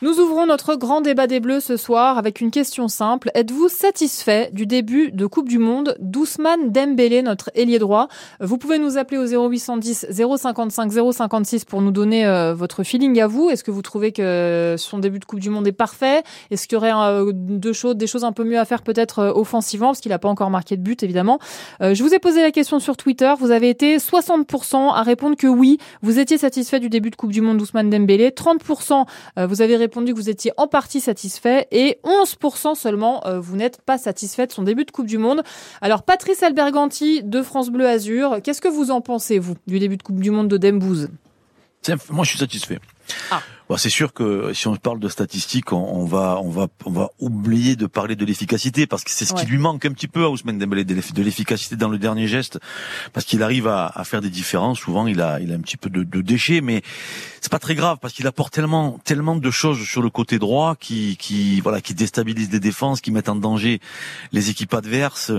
Nous ouvrons notre grand débat des Bleus ce soir avec une question simple. Êtes-vous satisfait du début de Coupe du Monde d'Ousmane Dembélé, notre ailier droit? Vous pouvez nous appeler au 0810 055 056 pour nous donner euh, votre feeling à vous. Est-ce que vous trouvez que son début de Coupe du Monde est parfait? Est-ce qu'il y aurait euh, deux choses, des choses un peu mieux à faire peut-être euh, offensivement? Parce qu'il n'a pas encore marqué de but évidemment Je vous ai posé la question sur Twitter. Vous avez été 60% à répondre que oui, vous étiez satisfait du début de Coupe du Monde d'Ousmane Dembélé. 30% vous avez répondu que vous étiez en partie satisfait et 11% seulement euh, vous n'êtes pas satisfait de son début de Coupe du Monde. Alors Patrice Alberganti de France Bleu Azur, qu'est-ce que vous en pensez vous du début de Coupe du Monde de Dembouze? Moi je suis satisfait. Ah. Bon, c'est sûr que si on parle de statistiques, on, va, on va, on va oublier de parler de l'efficacité parce que c'est ce qui lui manque un petit peu à Ousmane Dembélé, de l'efficacité dans le dernier geste, parce qu'il arrive à, à, faire des différences. Souvent, il a, il a un petit peu de, de déchets, mais c'est pas très grave parce qu'il apporte tellement, tellement de choses sur le côté droit qui, qui, voilà, qui déstabilisent des défenses, qui mettent en danger les équipes adverses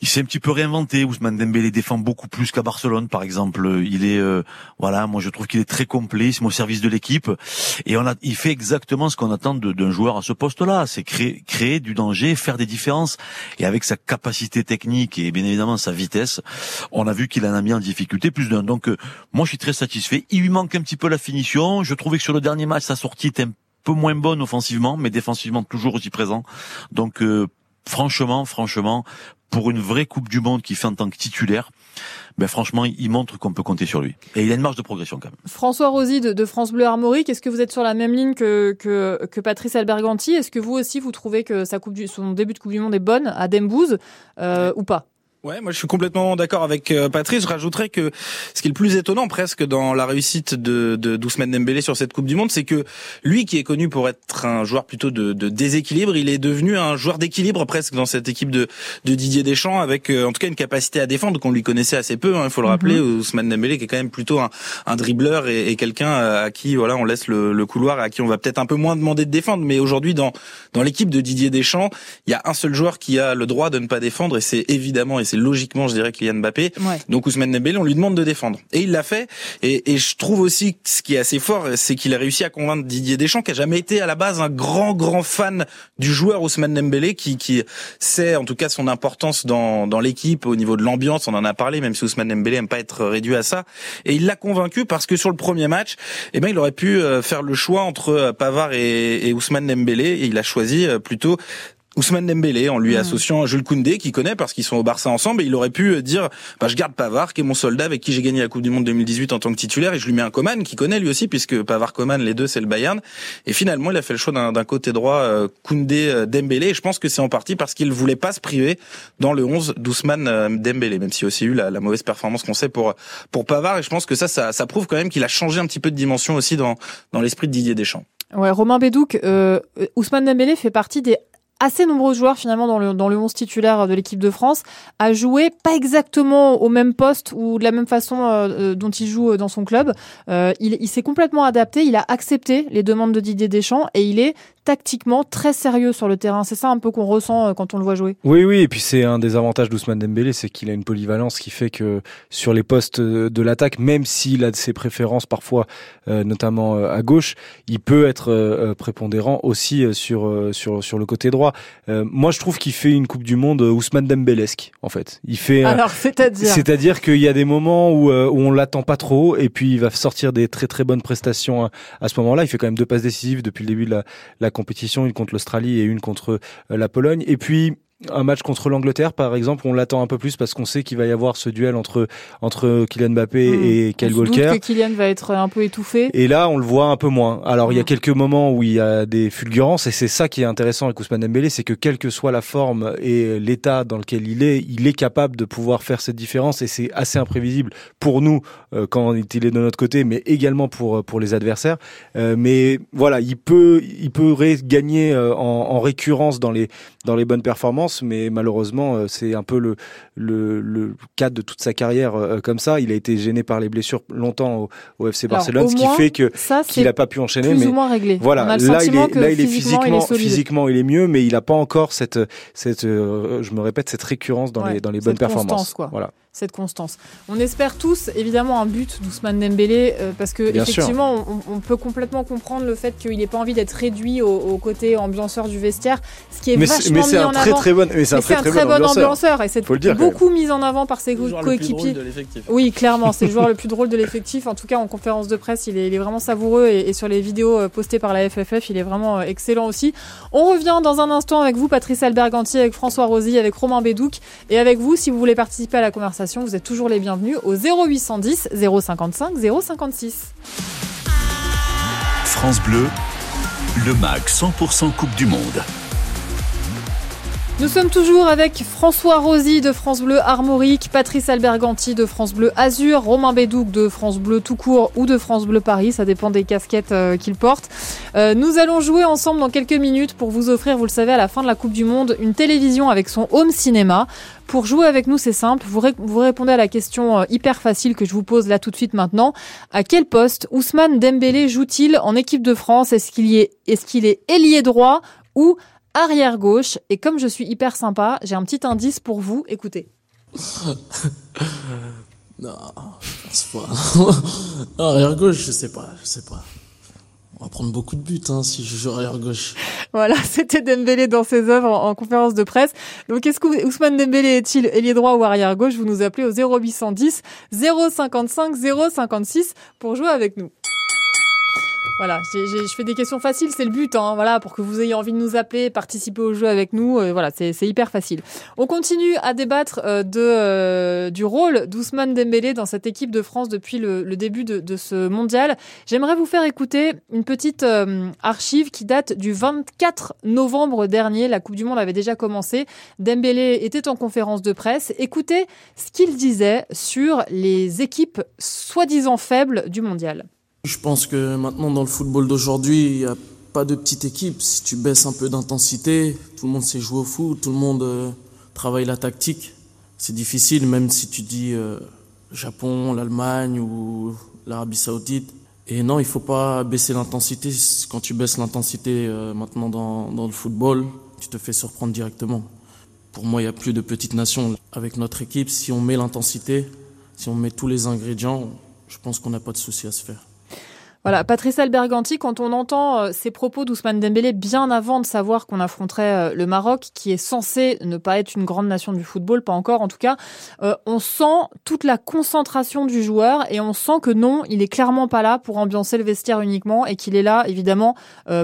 il s'est un petit peu réinventé. Ousmane Dembélé défend beaucoup plus qu'à Barcelone, par exemple. Il est, euh, voilà, moi je trouve qu'il est très complet, il au service de l'équipe. Et on a, il fait exactement ce qu'on attend d'un joueur à ce poste-là, c'est créer, créer du danger, faire des différences. Et avec sa capacité technique et bien évidemment sa vitesse, on a vu qu'il en a mis en difficulté plus d'un. Donc euh, moi je suis très satisfait. Il lui manque un petit peu la finition. Je trouvais que sur le dernier match sa sortie était un peu moins bonne offensivement, mais défensivement toujours aussi présent. Donc euh, franchement, franchement, pour une vraie Coupe du Monde qui fait en tant que titulaire, ben franchement, il montre qu'on peut compter sur lui. Et il a une marge de progression quand même. François Rosy de, France Bleu Armorique, est-ce que vous êtes sur la même ligne que, que, que Patrice Alberganti? Est-ce que vous aussi, vous trouvez que sa coupe du, son début de Coupe du Monde est bonne à Dembouze euh, ou pas? Ouais, moi je suis complètement d'accord avec euh, Patrice. Je rajouterais que ce qui est le plus étonnant presque dans la réussite de, de d'Ousmane Dembélé sur cette Coupe du Monde, c'est que lui qui est connu pour être un joueur plutôt de, de déséquilibre, il est devenu un joueur d'équilibre presque dans cette équipe de, de Didier Deschamps, avec euh, en tout cas une capacité à défendre qu'on lui connaissait assez peu. Hein, il faut le rappeler, mm-hmm. Ousmane Dembélé qui est quand même plutôt un, un dribbleur et, et quelqu'un à qui voilà on laisse le, le, couloir et à qui on va peut-être un peu moins demander de défendre. Mais aujourd'hui dans dans l'équipe de Didier Deschamps, il y a un seul joueur qui a le droit de ne pas défendre et c'est évidemment c'est logiquement je dirais Kylian Mbappé. Donc Ousmane Dembélé, on lui demande de défendre. Et il l'a fait. Et, et, je trouve aussi ce qui est assez fort, c'est qu'il a réussi à convaincre Didier Deschamps, qui a jamais été à la base un grand, grand fan du joueur Ousmane Dembélé, qui, qui sait en tout cas son importance dans, dans l'équipe, au niveau de l'ambiance, on en a parlé, même si Ousmane Dembélé aime pas être réduit à ça. Et il l'a convaincu parce que sur le premier match, eh ben, il aurait pu euh, faire le choix entre euh, Pavard et, et Ousmane Dembélé, et il a choisi euh, plutôt Ousmane Dembélé en lui hmm. associant Jules Koundé qui connaît parce qu'ils sont au Barça ensemble et il aurait pu dire bah je garde Pavard qui est mon soldat avec qui j'ai gagné la Coupe du monde 2018 en tant que titulaire et je lui mets un Coman qui connaît lui aussi puisque Pavard Coman les deux c'est le Bayern et finalement il a fait le choix d'un côté droit euh, Koundé euh, Dembélé et je pense que c'est en partie parce qu'il voulait pas se priver dans le 11 d'Ousmane euh, Dembélé même s'il a aussi eu la, mauvaise performance qu'on sait pour pour Pavard et je pense que ça ça, ça prouve quand même qu'il a changé un petit peu de dimension aussi dans dans l'esprit de Didier Deschamps. Ouais, Romain Bédouc, euh, Ousmane Dembélé fait partie des assez nombreux joueurs finalement dans le, dans le 11 titulaire de l'équipe de France à jouer pas exactement au même poste ou de la même façon euh, euh, dont il joue euh, dans son club. il, il s'est complètement adapté, il a accepté les demandes de Didier Deschamps et il est tactiquement très sérieux sur le terrain. C'est ça un peu qu'on ressent quand on le voit jouer. Oui, oui, et puis c'est un des avantages d'Ousmane Dembélé, c'est qu'il a une polyvalence qui fait que sur les postes de l'attaque, même s'il a ses préférences parfois, notamment à gauche, il peut être prépondérant aussi sur sur sur le côté droit. moi, je trouve qu'il fait une Coupe du Monde Ousmane Dembélesque, en fait. Il fait. Alors, c'est-à-dire? C'est-à-dire qu'il y a des moments où, où on l'attend pas trop, et puis il va sortir des très très bonnes prestations à, à ce moment-là. Il fait quand même deux passes décisives depuis le début de la, la compétition, une contre l'Australie et une contre la Pologne. Et puis un match contre l'Angleterre, par exemple, on l'attend un peu plus parce qu'on sait qu'il va y avoir ce duel entre entre Kylian Mbappé mmh. et Kyle Walker. que Kylian va être un peu étouffé. Et là, on le voit un peu moins. Alors, il y a Mmh. quelques moments où il y a des fulgurances et c'est ça qui est intéressant avec Ousmane Dembélé, c'est que quelle que soit la forme et l'état dans lequel il est, il est capable de pouvoir faire cette différence et c'est assez imprévisible pour nous euh, quand il est de notre côté, mais également pour pour les adversaires. Euh, mais voilà, il peut il pourrait gagner euh, en, en récurrence dans les dans les bonnes performances, mais malheureusement, euh, c'est un peu le, le, le cadre de toute sa carrière euh, comme ça. Il a été gêné par les blessures longtemps au, au FC Alors, Barcelone, au ce qui fait que qu'il n'a pas pu enchaîner. plus mais ou moins réglé. voilà, là il est que là il est physiquement, il est solide. physiquement il est mieux, mais il n'a pas encore cette cette euh, je me répète cette récurrence dans Ouais, les dans les bonnes performances. quoi. Voilà. Cette constance. On espère tous évidemment un but d'Ousmane Dembélé euh, parce que Bien effectivement on, on peut complètement comprendre le fait qu'il n'ait pas envie d'être réduit au, au côté ambianceur du vestiaire, ce qui est Mais vachement mais c'est mis un en très, avant. très bon- mais c'est un Mais très, très bon ambianceur. et c'est beaucoup mis en avant par ses coéquipiers. Oui, clairement, c'est le joueur le plus drôle de l'effectif. En tout cas, en conférence de presse, il est, il est vraiment savoureux et, et sur les vidéos euh, postées par la FFF, il est vraiment euh, excellent aussi. On revient dans un instant avec vous, Patrice Alberganti, avec François Rosy, avec Romain Bédouc et avec vous, si vous voulez participer à la conversation, vous êtes toujours les bienvenus au 0810 055 056. France Bleu, le MAG 100% Coupe du Monde. Nous sommes toujours avec François Rosy de France Bleu Armorique, Patrice Alberganti de France Bleu Azur, Romain Bédouc de France Bleu tout court ou de France Bleu Paris, ça dépend des casquettes euh, qu'il porte. Euh, nous allons jouer ensemble dans quelques minutes pour vous offrir, vous le savez, à la fin de la Coupe du Monde, une télévision avec son home cinéma. Pour jouer avec nous, c'est simple, vous, ré- vous répondez à la question euh, hyper facile que je vous pose là tout de suite maintenant. À quel poste Ousmane Dembélé joue-t-il en équipe de France? Est-ce qu'il est, est-ce qu'il est ailier droit ou arrière gauche Et comme je suis hyper sympa, j'ai un petit indice pour vous. Écoutez. Non, je pense pas. arrière gauche, je sais pas, je sais pas. On va prendre beaucoup de buts hein, si je joue arrière gauche. Voilà, c'était Dembélé dans ses œuvres en, en conférence de presse. Donc, est-ce que Ousmane Dembélé est-il ailier droit ou arrière gauche? Vous nous appelez au 0810 055 056 pour jouer avec nous. Voilà, je fais des questions faciles, c'est le but, hein, voilà, pour que vous ayez envie de nous appeler, participer au jeu avec nous, euh, voilà, c'est hyper facile. On continue à débattre euh, de, euh, du rôle d'Ousmane Dembélé dans cette équipe de France depuis le, le début de, de ce mondial. J'aimerais vous faire écouter une petite archive qui date du 24 novembre dernier. La Coupe du Monde avait déjà commencé. Dembélé était en conférence de presse. Écoutez ce qu'il disait sur les équipes soi-disant faibles du mondial. Je pense que maintenant dans le football d'aujourd'hui, il n'y a pas de petite équipe. Si tu baisses un peu d'intensité, tout le monde sait jouer au foot, tout le monde euh, travaille la tactique. C'est difficile, même si tu dis euh, Japon, l'Allemagne ou l'Arabie Saoudite. Et non, il faut pas baisser l'intensité. Quand tu baisses l'intensité euh, maintenant dans, dans le football, tu te fais surprendre directement. Pour moi, il n'y a plus de petites nations. Avec notre équipe, si on met l'intensité, si on met tous les ingrédients, je pense qu'on n'a pas de souci à se faire. Voilà, Patrice Alberganti, quand on entend euh, ces propos d'Ousmane Dembélé bien avant de savoir qu'on affronterait euh, le Maroc, qui est censé ne pas être une grande nation du football, pas encore en tout cas, euh, on sent toute la concentration du joueur et on sent que non, il est clairement pas là pour ambiancer le vestiaire uniquement et qu'il est là évidemment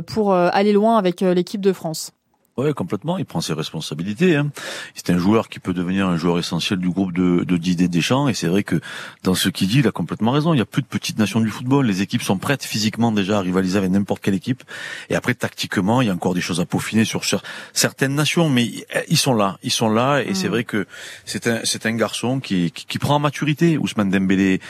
pour aller loin avec l'équipe de France. Ouais, complètement. Il prend ses responsabilités. Hein. C'est un joueur qui peut devenir un joueur essentiel du groupe de, de Didier Deschamps. Et c'est vrai que dans ce qu'il dit, il a complètement raison. Il n'y a plus de petites nations du football. Les équipes sont prêtes physiquement déjà à rivaliser avec n'importe quelle équipe. Et après, tactiquement, il y a encore des choses à peaufiner sur cer- certaines nations. Mais ils sont là. Ils sont là. Et c'est vrai que c'est un, c'est un garçon qui, qui, qui prend en maturité. Ousmane Dembélé.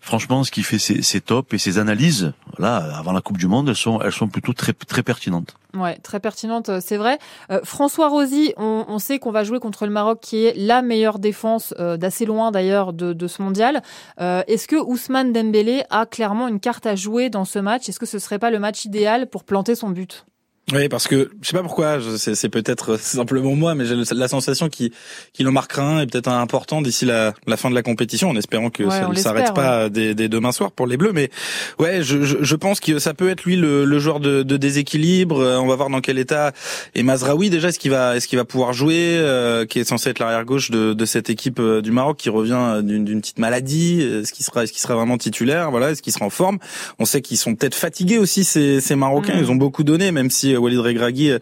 Franchement, ce qui fait ses tops et ses analyses, là, avant la Coupe du Monde, elles sont, elles sont plutôt très, très pertinentes. Ouais, très pertinente, euh, c'est vrai. Euh, François Rosy, on, sait qu'on va jouer contre le Maroc, qui est la meilleure défense euh, d'assez loin d'ailleurs de, ce mondial. Est-ce que Ousmane Dembélé a clairement une carte à jouer dans ce match? Est-ce que ce serait pas le match idéal pour planter son but? Oui, parce que je sais pas pourquoi, c'est peut-être simplement moi, mais j'ai la sensation qu'il qu'il en marquera un et peut-être un important d'ici la, la, fin de la compétition, en espérant que ça ne s'arrête pas dès, demain soir pour les Bleus. Mais ouais, je, je, pense que ça peut être lui le, le joueur de, de, déséquilibre. On va voir dans quel état est Mazraoui déjà. Est-ce qu'il va est-ce qu'il va pouvoir jouer, euh, qui est censé être l'arrière gauche de, de cette équipe euh, du Maroc qui revient d'une petite maladie? Est-ce qu'il sera est-ce qu'il sera vraiment titulaire? Voilà, est-ce qu'il sera en forme? On sait qu'ils sont peut-être fatigués aussi ces, ces Marocains. Mm. Ils ont beaucoup donné, même si Walid Regragui euh,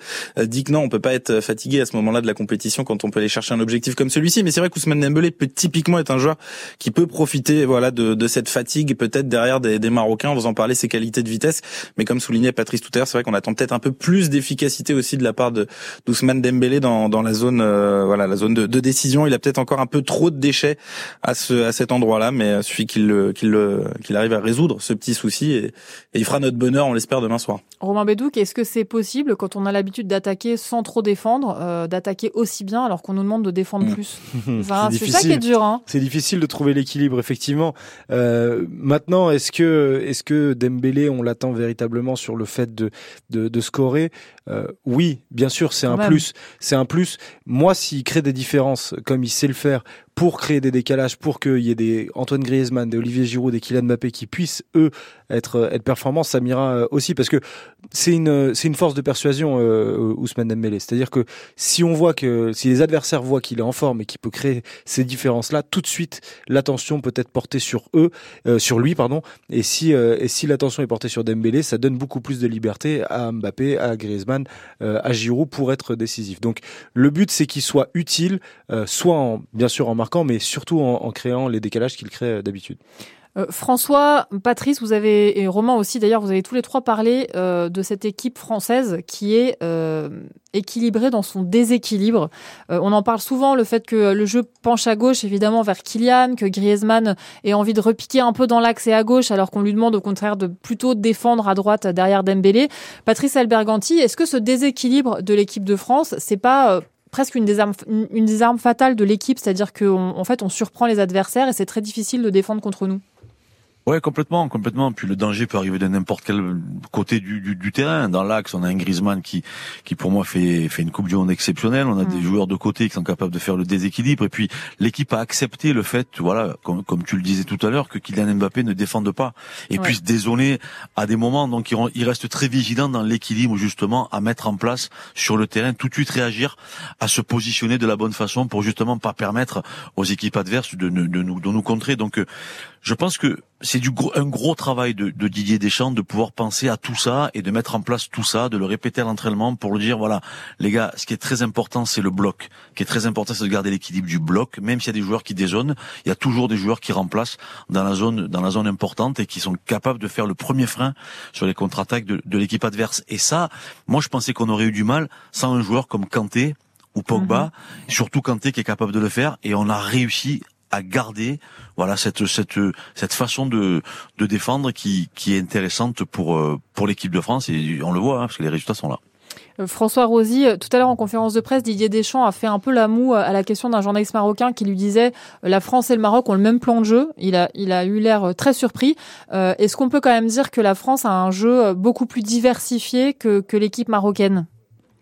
dit que non, on peut pas être fatigué à ce moment-là de la compétition quand on peut aller chercher un objectif comme celui-ci. Mais c'est vrai qu'Ousmane Dembélé peut typiquement être un joueur qui peut profiter, voilà, de, de cette fatigue peut-être derrière des, des Marocains. Vous en parlez, ses qualités de vitesse, mais comme soulignait Patrice tout à l'heure, c'est vrai qu'on attend peut-être un peu plus d'efficacité aussi de la part de d'Ousmane Dembélé dans, dans la zone, euh, voilà, la zone de, de, décision. Il a peut-être encore un peu trop de déchets à ce à cet endroit-là, mais suffit qu'il qu'il qu'il arrive à résoudre ce petit souci et, il fera notre bonheur, on l'espère, demain soir. Romain est-ce que c'est quand on a l'habitude d'attaquer sans trop défendre, euh, d'attaquer aussi bien alors qu'on nous demande de défendre mmh. plus C'est ça qui est dur. Hein. C'est difficile de trouver l'équilibre, effectivement. Euh, maintenant, est-ce que, est-ce que Dembélé, on l'attend véritablement sur le fait de, de, de scorer? Euh, Oui, bien sûr, c'est un plus. C'est un plus. Moi, s'il crée des différences comme il sait le faire pour créer des décalages, pour qu'il y ait des Antoine Griezmann, des Olivier Giroud, des Kylian Mbappé qui puissent eux être être performants, ça m'ira euh, aussi parce que c'est une c'est une force de persuasion euh, Ousmane Dembélé. C'est-à-dire que si on voit que si les adversaires voient qu'il est en forme et qu'il peut créer ces différences là, tout de suite l'attention peut être portée sur eux, euh, sur lui pardon. Et si euh, et si l'attention est portée sur Dembélé, ça donne beaucoup plus de liberté à Mbappé, à Griezmann, à Giroud pour être décisif. Donc le but c'est qu'il soit utile, soit en, bien sûr en mais surtout en, créant les décalages qu'il crée d'habitude. Euh, François, Patrice, vous avez et Romain aussi d'ailleurs, vous avez tous les trois parlé euh, de cette équipe française qui est euh, équilibrée dans son déséquilibre. on en parle souvent, le fait que le jeu penche à gauche évidemment vers Kylian, que Griezmann ait envie de repiquer un peu dans l'axe et à gauche, alors qu'on lui demande au contraire de plutôt défendre à droite derrière Dembélé. Patrice Alberganti, est-ce que ce déséquilibre de l'équipe de France, c'est pas presque une des armes, une des fatales de l'équipe, c'est-à-dire qu'en fait on surprend les adversaires et c'est très difficile de défendre contre nous. Ouais, complètement, complètement. Puis le danger peut arriver de n'importe quel côté du, du, du terrain. Dans l'axe, on a un Griezmann qui, qui pour moi fait, fait une Coupe du Monde exceptionnelle. On a des mm. joueurs de côté qui sont capables de faire le déséquilibre. Et puis l'équipe a accepté le fait, voilà, comme, comme tu le disais tout à l'heure, que Kylian Mbappé ne défende pas et puisse dézoner à des moments. Donc il, il reste très vigilant dans l'équilibre justement à mettre en place sur le terrain, tout de suite réagir, à se positionner de la bonne façon pour justement pas permettre aux équipes adverses de, de, de nous, de nous contrer. Donc je pense que c'est du gros, un gros travail de, de, Didier Deschamps de pouvoir penser à tout ça et de mettre en place tout ça, de le répéter à l'entraînement pour le dire voilà les gars, ce qui est très important c'est le bloc, ce qui est très important c'est de garder l'équilibre du bloc, même s'il y a des joueurs qui dézonent, il y a toujours des joueurs qui remplacent dans la zone dans la zone importante et qui sont capables de faire le premier frein sur les contre-attaques de, de l'équipe adverse. Et ça, moi je pensais qu'on aurait eu du mal sans un joueur comme Kanté ou Pogba, mhm. surtout Kanté qui est capable de le faire et on a réussi à garder voilà cette cette cette façon de de défendre qui qui est intéressante pour euh, pour l'équipe de France et on le voit hein, parce que les résultats sont là. Euh, François Rosy, euh, tout à l'heure en conférence de presse, Didier Deschamps a fait un peu la moue à la question d'un journaliste marocain qui lui disait la France et le Maroc ont le même plan de jeu. Il a, il a eu l'air très surpris. Est-ce qu'on peut quand même dire que la France a un jeu beaucoup plus diversifié que, que l'équipe marocaine?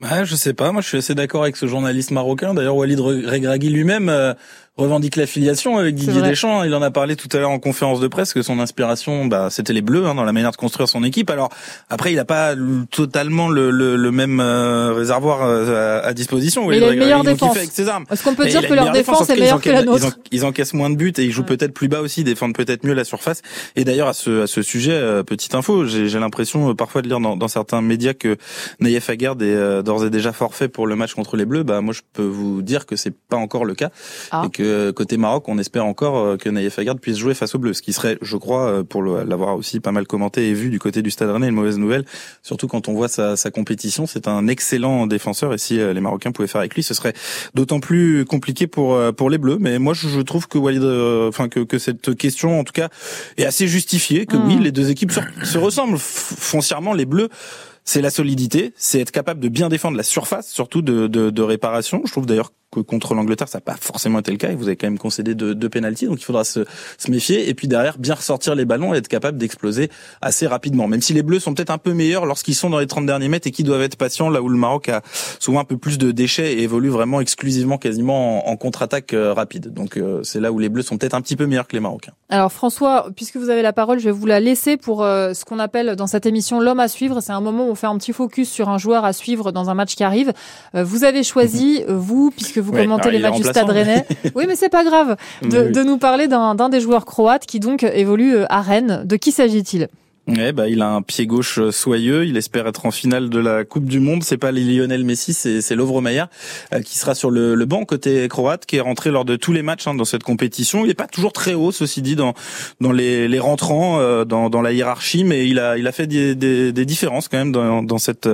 Ouais, je sais pas. Moi, je suis assez d'accord avec ce journaliste marocain. D'ailleurs, Walid Regragui lui-même revendique l'affiliation avec Didier Deschamps. Il en a parlé tout à l'heure en conférence de presse que son inspiration, bah, c'était les Bleus hein, dans la manière de construire son équipe. Alors après, il n'a pas totalement le, le, le même euh, réservoir euh, à, disposition. il a une meilleure défense. Est-ce qu'on peut dire que leur défense est meilleure que la nôtre? ils, encaissent moins de buts et ils jouent peut-être plus bas aussi, défendent peut-être mieux la surface. Et d'ailleurs à ce, à ce sujet, euh, petite info, j'ai l'impression parfois de lire dans, dans, certains médias que Naïef Aguerd est d'ores et déjà forfait pour le match contre les Bleus. Bah moi je peux vous dire que c'est pas encore le cas ah. et que côté Maroc, on espère encore euh, que Naïef Aguerd puisse jouer face aux Bleus, ce qui serait, je crois, euh, pour l'avoir aussi pas mal commenté et vu du côté du Stade Rennais, une mauvaise nouvelle. Surtout quand on voit sa, sa compétition, c'est un excellent défenseur et si euh, les Marocains pouvaient faire avec lui, ce serait d'autant plus compliqué pour pour les Bleus. Mais moi, je, trouve que Walid, enfin que, que cette question, en tout cas, est assez justifiée. Que oui, mm. les deux équipes se, se ressemblent foncièrement. Les Bleus c'est la solidité, c'est être capable de bien défendre la surface, surtout de, de, de réparation. Je trouve d'ailleurs que contre l'Angleterre, ça n'a pas forcément été le cas. Et vous avez quand même concédé deux, deux pénalties, donc il faudra se, se méfier. Et puis derrière, bien ressortir les ballons et être capable d'exploser assez rapidement. Même si les Bleus sont peut-être un peu meilleurs lorsqu'ils sont dans les 30 derniers mètres et qui doivent être patients, là où le Maroc a souvent un peu plus de déchets et évolue vraiment exclusivement, quasiment en, en contre-attaque euh, rapide. Donc euh, c'est là où les Bleus sont peut-être un petit peu meilleurs que les Marocains. Alors François, puisque vous avez la parole, je vais vous la laisser pour euh, ce qu'on appelle dans cette émission l'homme à suivre. C'est un moment où on fait un petit focus sur un joueur à suivre dans un match qui arrive. Euh, vous avez choisi, euh, vous, puisque vous Ouais, commentez les matchs du Stade Rennais. oui, mais c'est pas grave. De, Oui, de nous parler d'un d'un des joueurs croates qui donc évolue euh, à Rennes. De qui s'agit-il? Ouais, bah, il a un pied gauche euh, soyeux. Il espère être en finale de la Coupe du Monde. C'est pas Lionel Messi, c'est, Lovro Maillard euh, qui sera sur le, le banc côté croate, qui est rentré lors de tous les matchs hein, dans cette compétition. Il est pas toujours très haut, ceci dit, dans dans les, les rentrants, euh, dans, dans la hiérarchie, mais il a il a fait des, des, des différences quand même dans, dans cette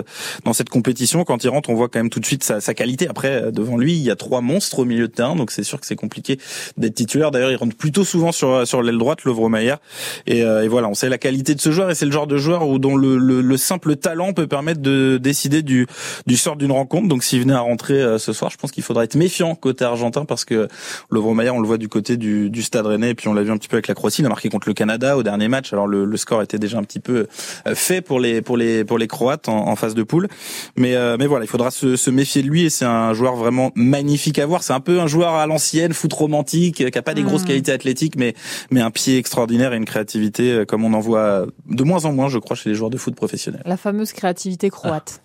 dans cette compétition. Quand il rentre, on voit quand même tout de suite sa, sa qualité. Après, euh, devant lui, il y a trois monstres au milieu de terrain, donc c'est sûr que c'est compliqué d'être titulaire. D'ailleurs, il rentre plutôt souvent sur sur l'aile droite, Lovro Maillard. Et, euh, et voilà, on sait la qualité de ce joueur et c'est le genre de joueur où dont le, le, le simple talent peut permettre de décider du du sort d'une rencontre. Donc s'il venait à rentrer euh, ce soir, je pense qu'il faudra être méfiant côté argentin parce que Lovro Maillard, on le voit du côté du, du Stade Rennais et puis on l'a vu un petit peu avec la Croatie, il a marqué contre le Canada au dernier match. Alors le, le score était déjà un petit peu euh, fait pour les pour les pour les Croates en, en phase de poule, mais euh, mais voilà, il faudra se, se méfier de lui et c'est un joueur vraiment magnifique à voir. C'est un peu un joueur à l'ancienne, foot romantique, qui a pas des grosses Mm. qualités athlétiques, mais mais un pied extraordinaire et une créativité euh, comme on en voit de moins en moins, je crois, chez les joueurs de foot professionnels. La fameuse créativité croate.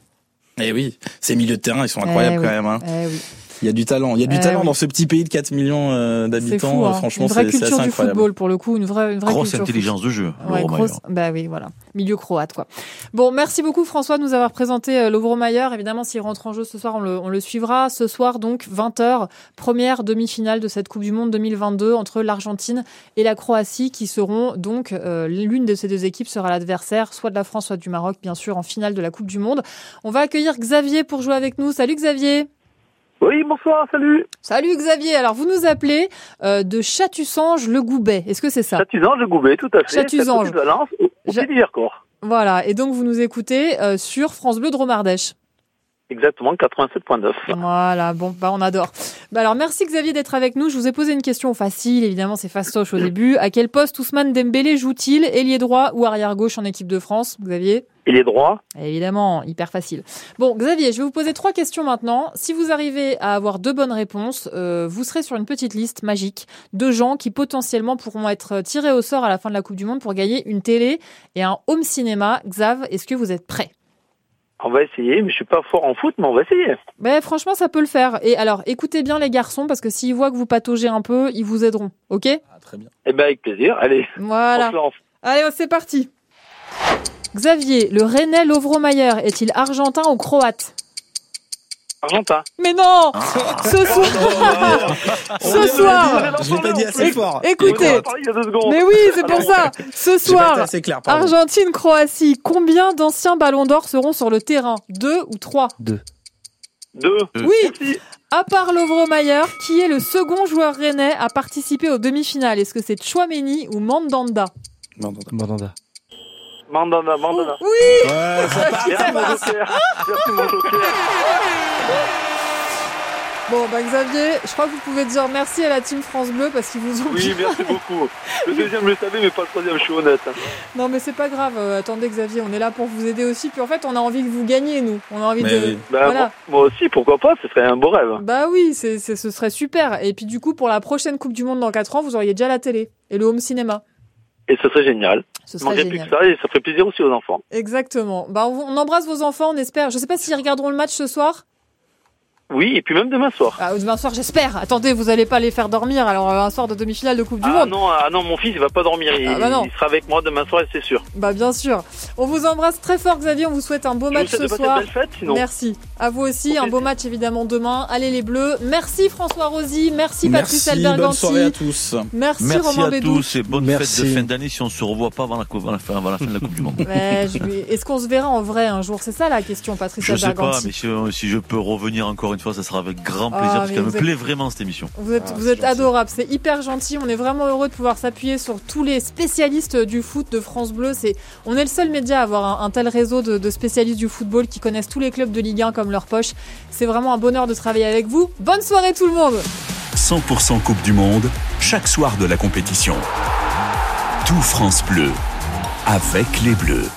Et oui, ces milieux de terrain, ils sont incroyables Eh oui. quand même. Hein. Eh oui. Il y a du talent. Il y a du Eh talent oui. dans ce petit pays de 4 millions euh, C'est d'habitants. fou, hein. Euh, Franchement, une vraie c'est c'est culture assez du football pour le coup, une vraie, une vraie Grosse culture intelligence de jeu. Ouais, grosse. Bah oui, voilà. Milieu croate, quoi. Bon, merci beaucoup François de nous avoir présenté euh, Lovro Mayer. Évidemment, s'il rentre en jeu ce soir, on le, on le suivra. Ce soir, donc, 20h, première demi-finale de cette Coupe du Monde 2022 entre l'Argentine et la Croatie, qui seront donc, euh, l'une de ces deux équipes sera l'adversaire, soit de la France, soit du Maroc, bien sûr, en finale de la Coupe du Monde. On va accueillir Xavier pour jouer avec nous. Salut Xavier. Oui, bonsoir, salut. Salut Xavier. Alors, vous nous appelez euh, de Chatussange-le-Goubet. Est-ce que c'est ça? Châtuzange de Goubet, tout à fait. De Valence, au, au pied Vercors. Voilà. Et donc, vous nous écoutez euh, sur France Bleu Dromardèche. Exactement, 87.9. Voilà, bon, bah on adore. Bah alors merci Xavier d'être avec nous. Je vous ai posé une question facile, évidemment c'est fastoche au début. À quel poste Ousmane Dembélé joue-t-il Ailier droit ou arrière gauche en équipe de France, Xavier? Il est droit. Évidemment, hyper facile. Bon, Xavier, je vais vous poser trois questions maintenant. Si vous arrivez à avoir deux bonnes réponses, euh, vous serez sur une petite liste magique de gens qui potentiellement pourront être tirés au sort à la fin de la Coupe du Monde pour gagner une télé et un home cinéma. Xav, est-ce que vous êtes prêts On va essayer, mais je suis pas fort en foot, mais on va essayer. Ben, franchement, ça peut le faire. Et alors, écoutez bien les garçons, parce que s'ils voient que vous pataugez un peu, ils vous aideront. OK? Ah, très bien. Eh ben, avec plaisir. Allez, Voilà. on se lance. Allez, c'est parti. Xavier, le Rennais Lovro-Mayer est-il argentin ou croate? Argentin. Mais non! Ce soir! Ce soir! Je l'ai pas dit assez fort. Écoutez. Deux. Mais oui, c'est pour ça. Ce soir, clair. Argentine-Croatie, combien d'anciens ballons d'or seront sur le terrain? Deux ou trois? Deux. Oui. À part Lovro-Mayer, qui est le second joueur rennais à participer aux demi-finales? Est-ce que c'est Chouameni ou Mandanda? Mandanda. Mandana, Mandana. Oui Ouais, ça part, Merci ça mon joker. Merci mon joker. Bon, bah Xavier, je crois que vous pouvez dire merci à la team France Bleu parce qu'ils vous ont Oui, merci beaucoup. Le deuxième, je le savais, mais pas le troisième, je suis honnête. Non, mais c'est pas grave. euh, attendez, Xavier, on est là pour vous aider aussi. Puis en fait, on a envie que vous gagniez, nous. On a envie Mais de. oui. Bah, Voilà. moi, moi aussi, pourquoi pas, ce serait un beau rêve. Bah oui, c'est, c'est- ce serait super. Et puis du coup, pour la prochaine Coupe du Monde dans 4 ans, vous auriez déjà la télé et le home cinéma. Et ce serait génial. Ce serait manquerait plus génial. que ça, et ça ferait plaisir aussi aux enfants. Exactement. Bah, on, embrasse vos enfants, on espère. Je sais pas s'ils regarderont le match ce soir. Oui, et puis même demain soir. Ah, demain soir, j'espère. Attendez, vous allez pas les faire dormir. Alors, euh, un soir de demi-finale de Coupe du Ah Monde. non, ah non, mon fils, il va pas dormir. Il, Ah bah non. il sera avec moi demain soir, c'est sûr. Bah, bien sûr. On vous embrasse très fort, Xavier. On vous souhaite un beau Je match vous ce soir. sinon. Merci. À vous aussi, un beau match évidemment demain. Allez les Bleus. Merci François Rosy, merci Patrice Merci, Alberganti. bonne soirée à tous. Merci, Merci Romain à Bédou. tous et bonne Merci. fête de fin d'année si on se revoit pas avant la, coupe- avant la fin, avant la fin de la Coupe du Monde. Vais- Est-ce qu'on se verra en vrai un jour? C'est ça la question, Patrice Je sais pas, mais si, si je peux revenir encore une fois, ça sera avec grand Ah, plaisir parce qu'elle me êtes- plaît vraiment cette émission. Vous êtes, Ah, vous êtes adorable, c'est hyper gentil. On est vraiment heureux de pouvoir s'appuyer sur tous les spécialistes du foot de France Bleu. C'est, on est le seul média à avoir un, un tel réseau de, de spécialistes du football qui connaissent tous les clubs de Ligue 1 comme leur poche. C'est vraiment un bonheur de travailler avec vous. Bonne soirée tout le monde 100% Coupe du Monde, chaque soir de la compétition. Tout France Bleu, avec les Bleus.